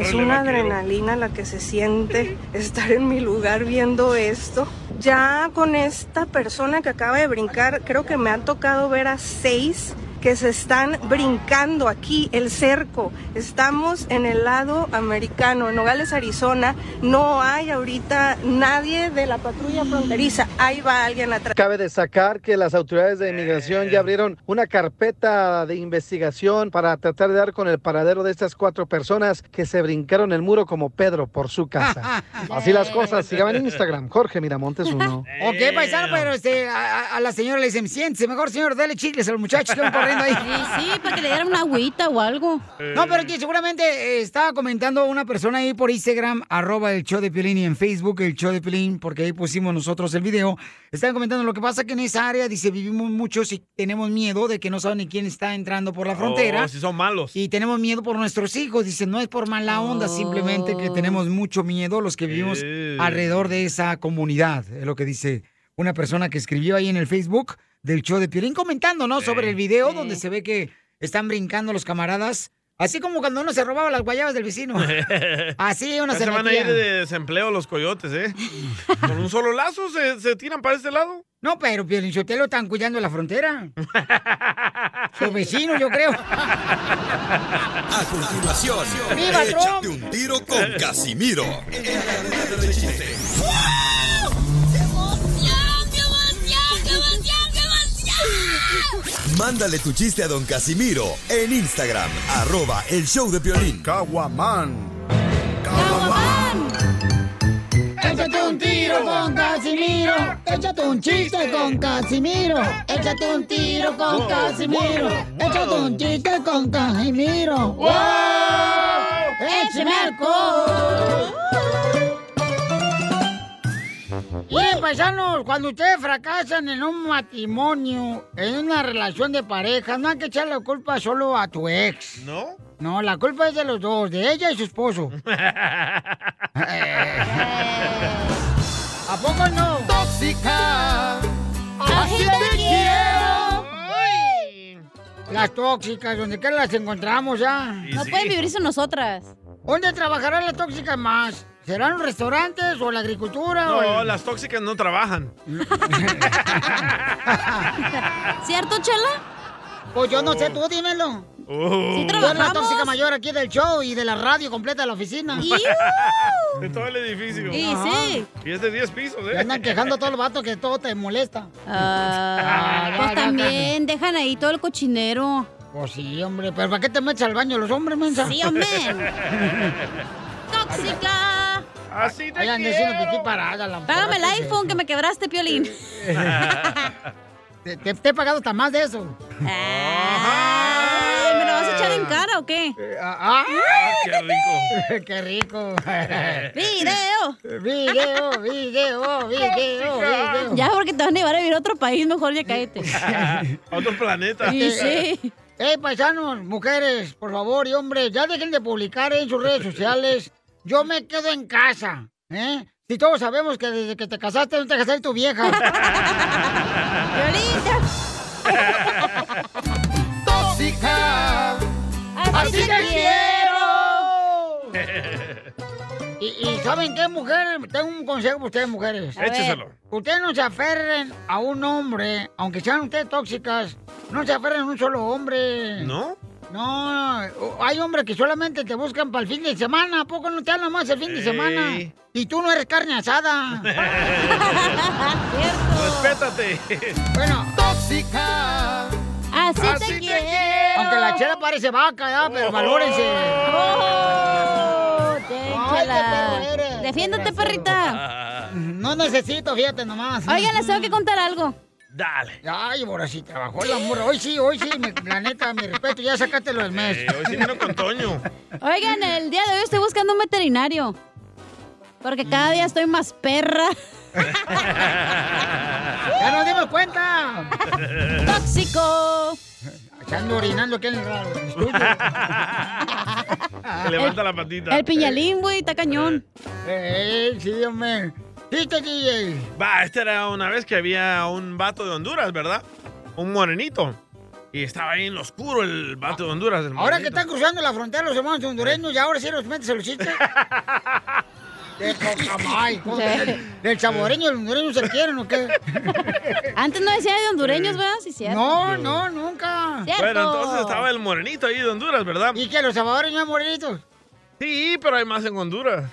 Es una adrenalina la que se siente estar en mi lugar viendo esto. Ya con esta persona que acaba de brincar, creo que me han tocado ver a seis que se están brincando aquí el cerco. Estamos en el lado americano, en Nogales, Arizona. No hay ahorita nadie de la patrulla fronteriza. Ahí va alguien atrás. Cabe destacar que las autoridades de inmigración ya abrieron una carpeta de investigación para tratar de dar con el paradero de estas cuatro personas que se brincaron el muro como Pedro por su casa. <laughs> Así las cosas. Síganme en Instagram, Jorge Miramontes uno. Ok, paisano, pero este, a, a la señora le dicen, siéntese, mejor señor, dale chicles a los muchachos que corriendo ahí. Sí, sí, para que le dieran una agüita o algo. No, pero que seguramente eh, estaba comentando una persona ahí por Instagram, arroba el show de Piolín y en Facebook el show de Piolín, porque ahí pusimos nosotros el video. Estaban comentando lo que pasa que en esa área, dice, vivimos muchos y tenemos miedo de que no saben ni quién está entrando por la frontera. Oh, si son malos. Y tenemos miedo por nuestros hijos. Dice, no es por mala onda, simplemente que tenemos mucho miedo los que vivimos Eh. alrededor de esa comunidad. Es lo que dice una persona que escribió ahí en el Facebook del show de Piolín comentando, ¿no? Sobre el video donde se ve que están brincando los camaradas. Así como cuando uno se robaba las guayabas del vecino. <laughs> Así uno Ya se van a ir de desempleo los coyotes, ¿eh? <laughs> Con un solo lazo se, se tiran para este lado. No, pero Piolín Sotelo están cuidando la frontera. <laughs> Los vecinos, yo creo. A continuación, ¡Viva échate Trump! un tiro con Casimiro. Mándale tu chiste a don Casimiro en Instagram, arroba el show de Piolín. Caguaman. Échate un tiro con Casimiro. Échate un chiste con Casimiro. Échate un tiro con Casimiro. Échate un chiste con Casimiro. ¡Wow! ¡Échame alcohol! Miren, paisanos, cuando ustedes fracasan en un matrimonio, en una relación de pareja, no hay que echar la culpa solo a tu ex. ¿No? No, la culpa es de los dos, de ella y su esposo. <laughs> ¿A poco no? Tóxica. Así te quiero. Las tóxicas, donde quiera las encontramos ya. No pueden vivir sin nosotras. ¿Dónde trabajarán las tóxicas más? ¿Serán los restaurantes o la agricultura? o No, el- las tóxicas no trabajan. <laughs> ¿Cierto, Chela? Pues yo no sé, tú dímelo. Sí Tú eres la tóxica mayor aquí del show y de la radio completa de la oficina. De todo el edificio. Y sí. Y es de 10 pisos, ¿eh? andan quejando a todos los vatos que todo te molesta. Ah, pues ya, también, dejan ahí todo el cochinero. Pues sí, hombre, pero ¿para qué te metes al baño los hombres, mensa? Sí, hombre. <laughs> ¡Tóxica! Así te Ahí andan diciendo pipí parada. la Págame el iPhone que me quebraste, Piolín. <laughs> Te, te- te he pagado hasta más de eso. Ay, ¿Me lo vas a echar en cara o qué? ¡Ah! ¡Qué rico! <laughs> ¡Qué rico! <laughs> ¡Video! ¡Video, video, video, video! Ya, porque te van a llevar a vivir a otro país, mejor ya cállate. Otro planeta. Sí, sí. ¡Ey, paisanos, mujeres, por favor, y hombres, ya dejen de publicar en sus redes sociales. Yo me quedo en casa, ¿eh? Si todos sabemos que desde que te casaste no te casaste tu vieja. <laughs> <laughs> ¡Tóxica! ¡Así te quiero! <laughs> Y, y ¿saben qué, mujeres? Tengo un consejo para ustedes, mujeres. A ver. Écheselo. Ustedes no se aferren a un hombre, aunque sean ustedes tóxicas, no se aferren a un solo hombre. ¿No? No, hay hombres que solamente te buscan para el fin de semana. ¿A poco no te hablan más el fin de Ey. semana? Y tú no eres carne asada. <laughs> Respétate. Bueno, tóxica. Así, Así te te quiero. Aunque la chela parece vaca, ¿ya? Pero valórense. Oh, Ay, qué déjala. perro eres. Defiéndete, perrita. No necesito, fíjate nomás. Oigan, les tengo que contar algo. Dale. Ay, ahora sí trabajó la morra. Hoy sí, hoy sí, me- la neta, mi respeto, ya sacátelo del mes. Eh, hoy sí vino con Toño. Oigan, el día de hoy estoy buscando un veterinario. Porque cada día estoy más perra. <laughs> ¡Ya nos dimos cuenta! ¡Tóxico! Se ando orinando aquí en el estudio. <laughs> Se levanta la patita. El piñalín, güey, está cañón. Eh, sí, hombre. ¿Viste, DJ? Va, esta era una vez que había un vato de Honduras, ¿verdad? Un morenito. Y estaba ahí en lo oscuro el vato de Honduras. el Ahora que están cruzando la frontera los hermanos hondureños, y ahora sí los metes a los chistes. <laughs> ¿cómo que ¿Del saboreño y el hondureño se quieren o qué? <laughs> Antes no decía de hondureños, ¿verdad? Sí, cierto. No, no, nunca. Cierto. Bueno, entonces estaba el morenito ahí de Honduras, ¿verdad? ¿Y que los salvadoreños morenitos? Sí, pero hay más en Honduras.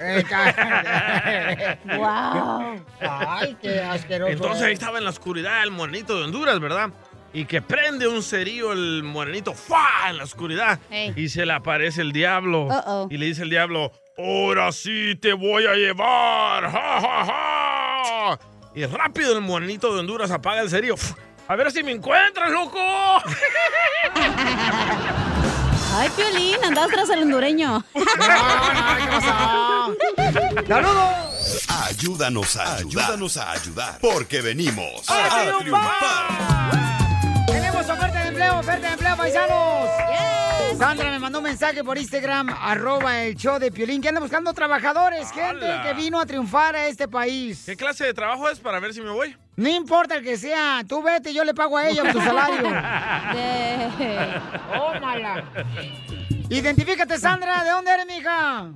Wow. <laughs> Ay, qué asqueroso. Entonces ahí estaba en la oscuridad el morenito de Honduras, ¿verdad? Y que prende un cerillo el morenito ¡fua! en la oscuridad. Ey. Y se le aparece el diablo. Y le dice el diablo, ahora sí te voy a llevar. ¡Ja, ja, ja! Y rápido el morenito de Honduras apaga el cerillo. A ver si me encuentras, loco. <laughs> Ay, Piolín, andabas tras el hondureño. ¡Saludos! Ayúdanos a ayudar. Ayúdanos a ayudar. Porque venimos ¡A a, triunfar! triunfar. Tenemos oferta de empleo, oferta de empleo, paisanos. Sandra me mandó un mensaje por Instagram, arroba el show de Piolín, que anda buscando trabajadores, gente ¡Hala! que vino a triunfar a este país. ¿Qué clase de trabajo es para ver si me voy? No importa el que sea, tú vete, yo le pago a ella tu salario. <laughs> <laughs> Tómala. Identifícate, Sandra, ¿de dónde eres, mija?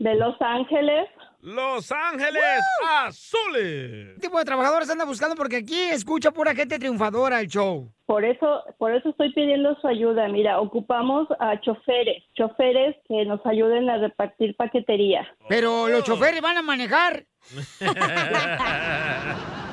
De Los Ángeles. Los Ángeles Azules. ¿Qué tipo de trabajadores anda buscando? Porque aquí escucha pura gente triunfadora el show. Por eso, por eso estoy pidiendo su ayuda. Mira, ocupamos a choferes, choferes que nos ayuden a repartir paquetería. Pero los choferes van a manejar. <laughs>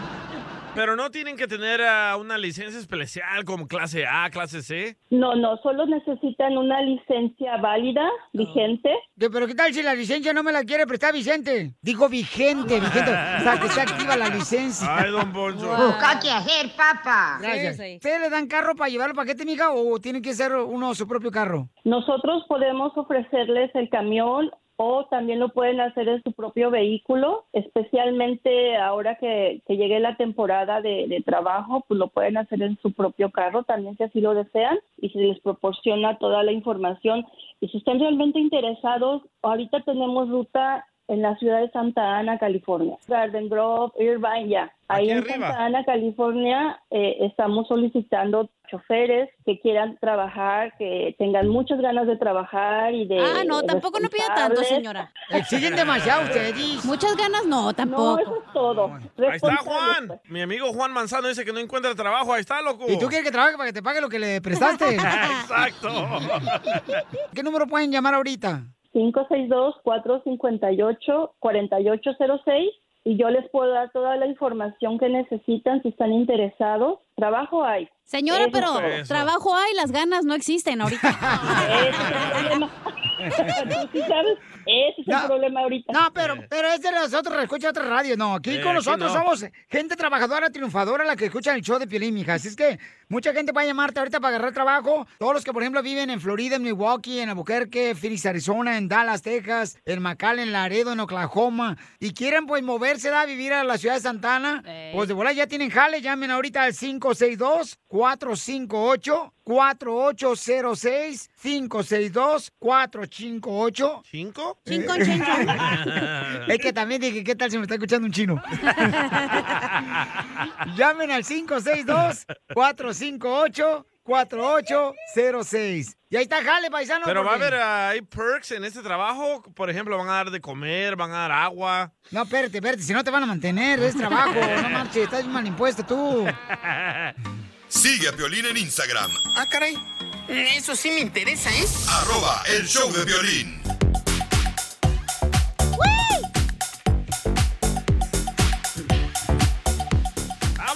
Pero no tienen que tener ah, una licencia especial como clase A, clase C. No, no, solo necesitan una licencia válida, vigente. ¿Qué- ¿Pero qué tal si la licencia no me la quiere prestar Vicente? Digo vigente, vigente. O sea, que está activa la licencia. Ay, don Poncho. Busca qué hacer, papá. Gracias. ¿Ustedes le dan carro para llevar el paquete, mija, o tiene que ser uno su propio carro? Nosotros podemos ofrecerles el camión o también lo pueden hacer en su propio vehículo, especialmente ahora que, llegue la temporada de, de trabajo, pues lo pueden hacer en su propio carro también si así lo desean y se les proporciona toda la información. Y si están realmente interesados, ahorita tenemos ruta en la ciudad de Santa Ana, California. Garden Grove, Irvine, ya. Ahí Aquí en arriba. Santa Ana, California, eh, estamos solicitando choferes que quieran trabajar, que tengan muchas ganas de trabajar y de Ah, no, tampoco no pida tanto, señora. <laughs> Exigen demasiado ustedes. Muchas ganas no, tampoco. No, eso es todo. Ahí está Juan. Mi amigo Juan Manzano dice que no encuentra trabajo. Ahí está, loco. ¿Y tú quieres que trabaje para que te pague lo que le prestaste? <laughs> Exacto. ¿Qué número pueden llamar ahorita? 562-458-4806 y yo les puedo dar toda la información que necesitan si están interesados. Trabajo hay. Señora, Eso pero trabajo hay, las ganas no existen ahorita. <laughs> Ese es el problema. <laughs> Tú sí sabes, ese es el problema ahorita. No, pero, pero es de nosotros, escucha otra radio. No, aquí Eh, con aquí nosotros no. somos gente trabajadora, triunfadora, la que escucha el show de Piolín, mija. Así es que mucha gente va a llamarte ahorita para agarrar trabajo. Todos los que, por ejemplo, viven en Florida, en Milwaukee, en Albuquerque, Phoenix, Arizona, en Dallas, Texas, en McAllen, Laredo, en Oklahoma, y quieren, pues, moverse a vivir a la ciudad de Santana, pues de volar ya tienen jale. Llamen ahorita al 562-458. 4806 562 458 ¿Cinco? Cinco, cinco. <laughs> Es que también dije, ¿qué tal si me está escuchando un chino? <laughs> Llamen al 562-458-4806. Y ahí está Jale, paisano. Pero va a haber ah, hay perks en este trabajo. Por ejemplo, van a dar de comer, van a dar agua. No, espérate, espérate, si no te van a mantener, es trabajo. <laughs> No marches, estás mal impuesto tú. Sigue a Piolín en Instagram, Ah, caray. Eso sí me interesa, ¿eh? arroba el show de violín.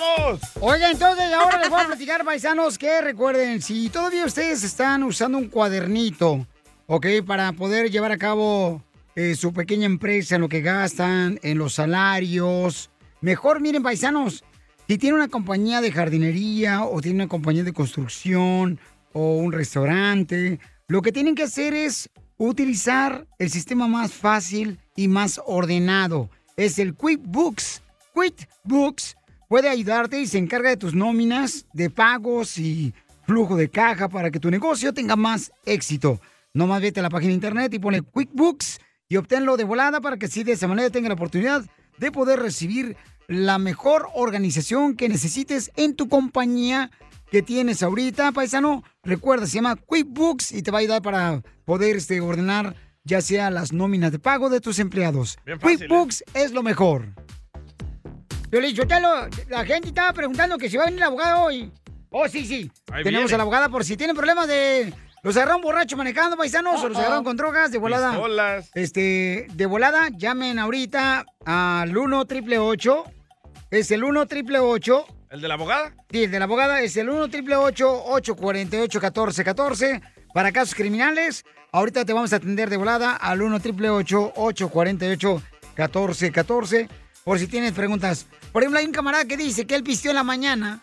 ¡Vamos! Oiga, entonces ahora les voy a platicar, paisanos, que recuerden, si todavía ustedes están usando un cuadernito, ¿ok? Para poder llevar a cabo eh, su pequeña empresa, en lo que gastan, en los salarios. Mejor, miren, paisanos, si tiene una compañía de jardinería o tiene una compañía de construcción o un restaurante, lo que tienen que hacer es utilizar el sistema más fácil y más ordenado. Es el QuickBooks. QuickBooks puede ayudarte y se encarga de tus nóminas, de pagos y flujo de caja para que tu negocio tenga más éxito. No más vete a la página de internet y ponle QuickBooks y obténlo de volada para que así de esa manera tenga la oportunidad de poder recibir la mejor organización que necesites en tu compañía que tienes ahorita, paisano. Recuerda, se llama QuickBooks y te va a ayudar para poder este, ordenar ya sea las nóminas de pago de tus empleados. Fácil, QuickBooks es lo mejor. Yo "Chotelo, la gente estaba preguntando que si va a venir el abogado hoy. Oh, sí, sí. Ahí Tenemos viene. a la abogada por si tienen problemas de... Los agarraron borrachos manejando, paisanos, o los Uh-oh. agarraron con drogas de volada. Pistolas. Este, de volada, llamen ahorita al 1 888 Es el 1 888 ¿El de la abogada? Sí, el de la abogada es el 1 888 848 1414 para casos criminales. Ahorita te vamos a atender de volada al 1 888 848 1414 por si tienes preguntas. Por ejemplo, hay un camarada que dice que él pisteó en la mañana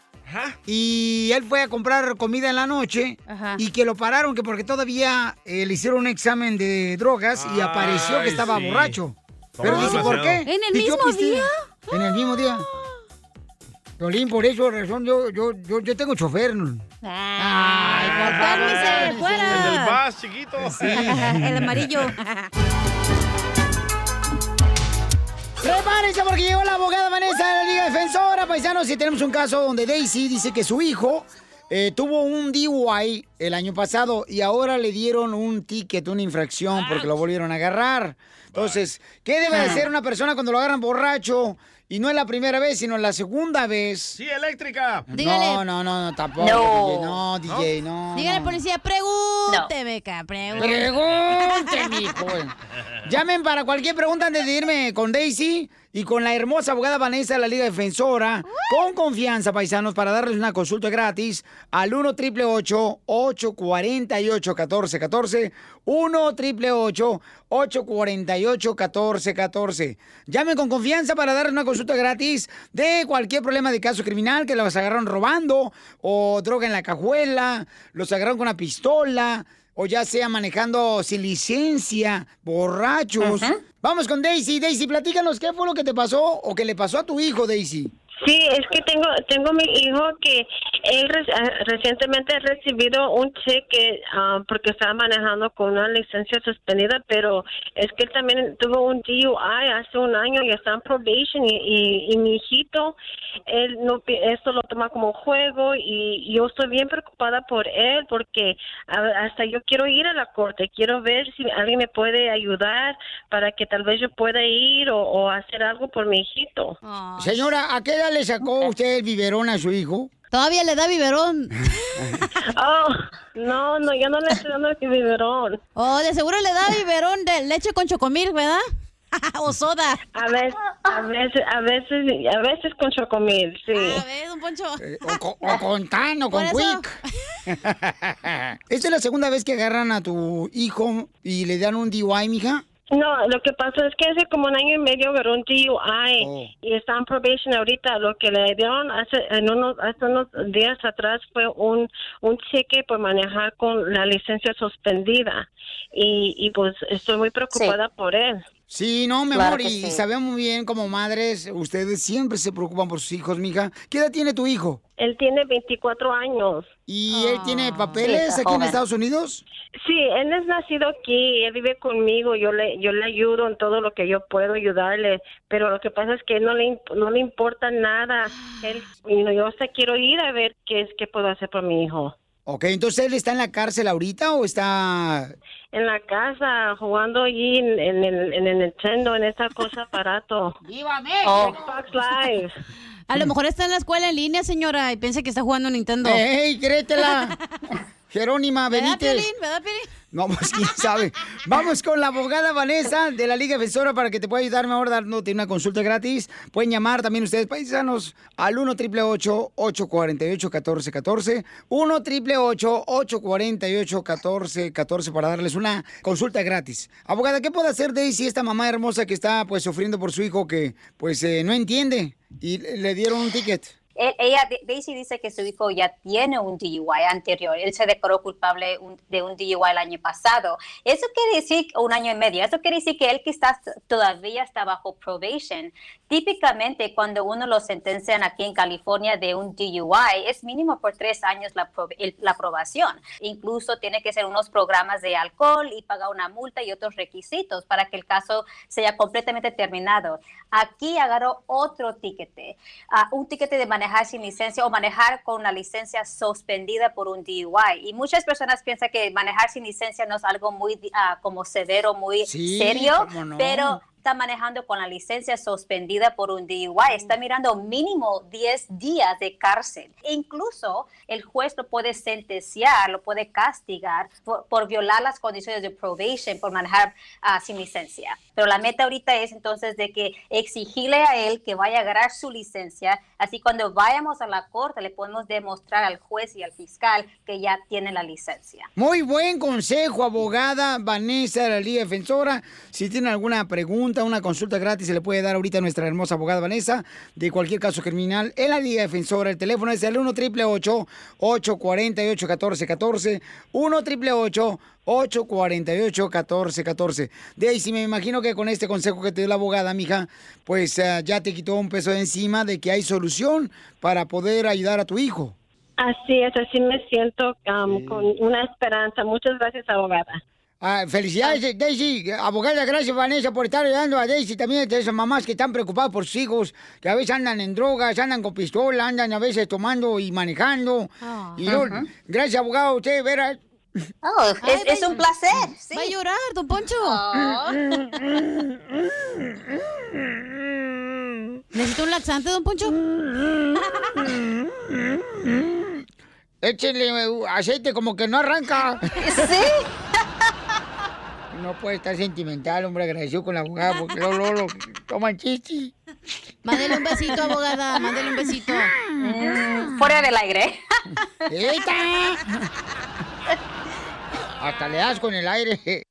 y él fue a comprar comida en la noche y que lo pararon que porque todavía eh, le hicieron un examen de drogas y apareció que estaba sí. borracho. Pero dice, ¿por qué? ¿En el Si mismo pisteé". día? En el mismo día. Por eso razón, yo, yo, yo, yo tengo chofer. Ay, por cálmese, fuera. El del bus, chiquito. <laughs> El amarillo. <laughs> Prepárense porque llegó la abogada Vanessa de la Liga Defensora, paisanos. Y tenemos un caso donde Daisy dice que su hijo eh, tuvo un DUI el año pasado y ahora le dieron un ticket, una infracción porque lo volvieron a agarrar. Entonces, ¿qué debe de hacer una persona cuando lo agarran borracho? Y no es la primera vez, sino la segunda vez. Sí, eléctrica. No, no, no, no, tampoco. No. DJ, no, DJ, no. Dígale, policía, pregúnteme, ca, pregúnteme. Pregunte, mijo. <laughs> Llamen para cualquier pregunta antes de irme con Daisy y con la hermosa abogada Vanessa de la Liga Defensora. Con confianza, paisanos, para darles una consulta gratis al 1 888 848 1414 1 888 848 1414 Llamen con confianza para darles una consulta gratis de cualquier problema de caso criminal que los agarraron robando o droga en la cajuela, los agarraron con una pistola o ya sea manejando sin licencia, borrachos. Vamos con Daisy. Daisy, platícanos qué fue lo que te pasó o que le pasó a tu hijo, Daisy. Sí, es que tengo tengo mi hijo que él re- ah, recientemente ha recibido un cheque ah, porque estaba manejando con una licencia suspendida, pero es que él también tuvo un DUI hace un año y está en probation y, y, y mi hijito, él no esto lo toma como juego y yo estoy bien preocupada por él porque a- hasta yo quiero ir a la corte, quiero ver si alguien me puede ayudar para que tal vez yo pueda ir o, o hacer algo por mi hijito. Señora, ¿a qué edad le sacó <laughs> usted el biberón a su hijo? Todavía le da biberón. <laughs> Oh, no, no, yo no le estoy dando el biberón. Oh, de seguro le da biberón de leche con chocomil, ¿verdad? <laughs> o soda. A veces, a veces, a veces, a veces con chocomil, sí. A ver, don Poncho. O con, o con tan o con quick. ¿Esta es la segunda vez que agarran a tu hijo y le dan un DUI, mija? No, lo que pasó es que hace como un año y medio agarró un DUI Oh. y está en probation ahorita. Lo que le dieron hace, en unos, hace unos días atrás fue un, un cheque por manejar con la licencia suspendida. Y, y pues estoy muy preocupada por él. Sí, no, mi Claro amor, y sí. sabemos muy bien como madres, ustedes siempre se preocupan por sus hijos, mija. ¿Qué edad tiene tu hijo? Él tiene 24 años. ¿Y él tiene papeles Sí, está aquí en. Estados Unidos? Sí, él es nacido aquí, él vive conmigo, yo le yo le ayudo en todo lo que yo puedo ayudarle, pero lo que pasa es que no le imp- no le importa nada. Él, yo hasta quiero ir a ver qué es qué puedo hacer por mi hijo. Ok, entonces él está en la cárcel ahorita o está... En la casa jugando allí en, en el en el Nintendo en esa cosa <laughs> aparato. ¡Viva Xbox Live. A lo mejor está en la escuela en línea, señora, y piensa que está jugando Nintendo. ¡Ey, créetela! <laughs> Jerónima ¿Verdad, Benítez. Piolín? ¿Verdad, Piolín? No, pues quién sabe. Vamos con la abogada Vanessa de la Liga Defensora para que te pueda ayudar mejor dándote una consulta gratis. Pueden llamar también ustedes, paisanos, al 1 888 848 1414 1 888 848 1414 para darles una consulta gratis. Abogada, ¿qué puede hacer Daisy, esta mamá hermosa que está pues sufriendo por su hijo que pues eh, no entiende y le dieron un ticket? Él- ella, Daisy dice que su hijo ya tiene un DUI anterior. Él se declaró culpable un- de un DUI el año pasado. Eso quiere decir, un año y medio, eso quiere decir que él quizás todavía está bajo probation. Típicamente cuando uno lo sentencian aquí en California de un DUI, es mínimo por tres años la, pro- el- la aprobación. Incluso tiene que ser unos programas de alcohol y pagar una multa y otros requisitos para que el caso sea completamente terminado. Aquí agarró otro tiquete, ah, un tiquete de manejar sin licencia o manejar con una licencia suspendida por un DUI. Y muchas personas piensan que manejar sin licencia no es algo muy como severo, muy Sí, serio, no. pero está manejando con la licencia suspendida por un DUI, está mirando mínimo 10 días de cárcel. E incluso el juez lo puede sentenciar, lo puede castigar por, por violar las condiciones de probation, por manejar ah, sin licencia. Pero la meta ahorita es entonces de que exigirle a él que vaya a agarrar su licencia, así cuando vayamos a la corte le podemos demostrar al juez y al fiscal que ya tiene la licencia. Muy buen consejo, abogada Vanessa de la Liga Defensora. Si tiene alguna pregunta, una consulta gratis, se le puede dar ahorita a nuestra hermosa abogada Vanessa de cualquier caso criminal en la Liga Defensora. El teléfono es el 1 888 848 1414 1 888 848 1414 Daisy, me imagino que con este consejo que te dio la abogada, mija, pues eh, ya te quitó un peso de encima de que hay solución para poder ayudar a tu hijo. Así es, así me siento um, con una esperanza. Muchas gracias, abogada. Ah, felicidades, Daisy. Abogada, gracias, Vanessa, por estar ayudando a Daisy también, de esas mamás que están preocupadas por sus hijos, que a veces andan en drogas, andan con pistola, andan a veces tomando y manejando. y luego, Ujú. gracias, abogado, usted, verá. Oh, es, es un placer. sí. Va a llorar, don Poncho. ¿Necesita un laxante, don Poncho? <laughs> Échenle uh, aceite como que no arranca. Sí. No puede estar sentimental, hombre, agradecido con la abogada, porque luego, luego lo toman chichi. Mándele un besito, abogada, mándele un besito. Mm, fuera del aire. ¡Eita! Hasta le das con el aire.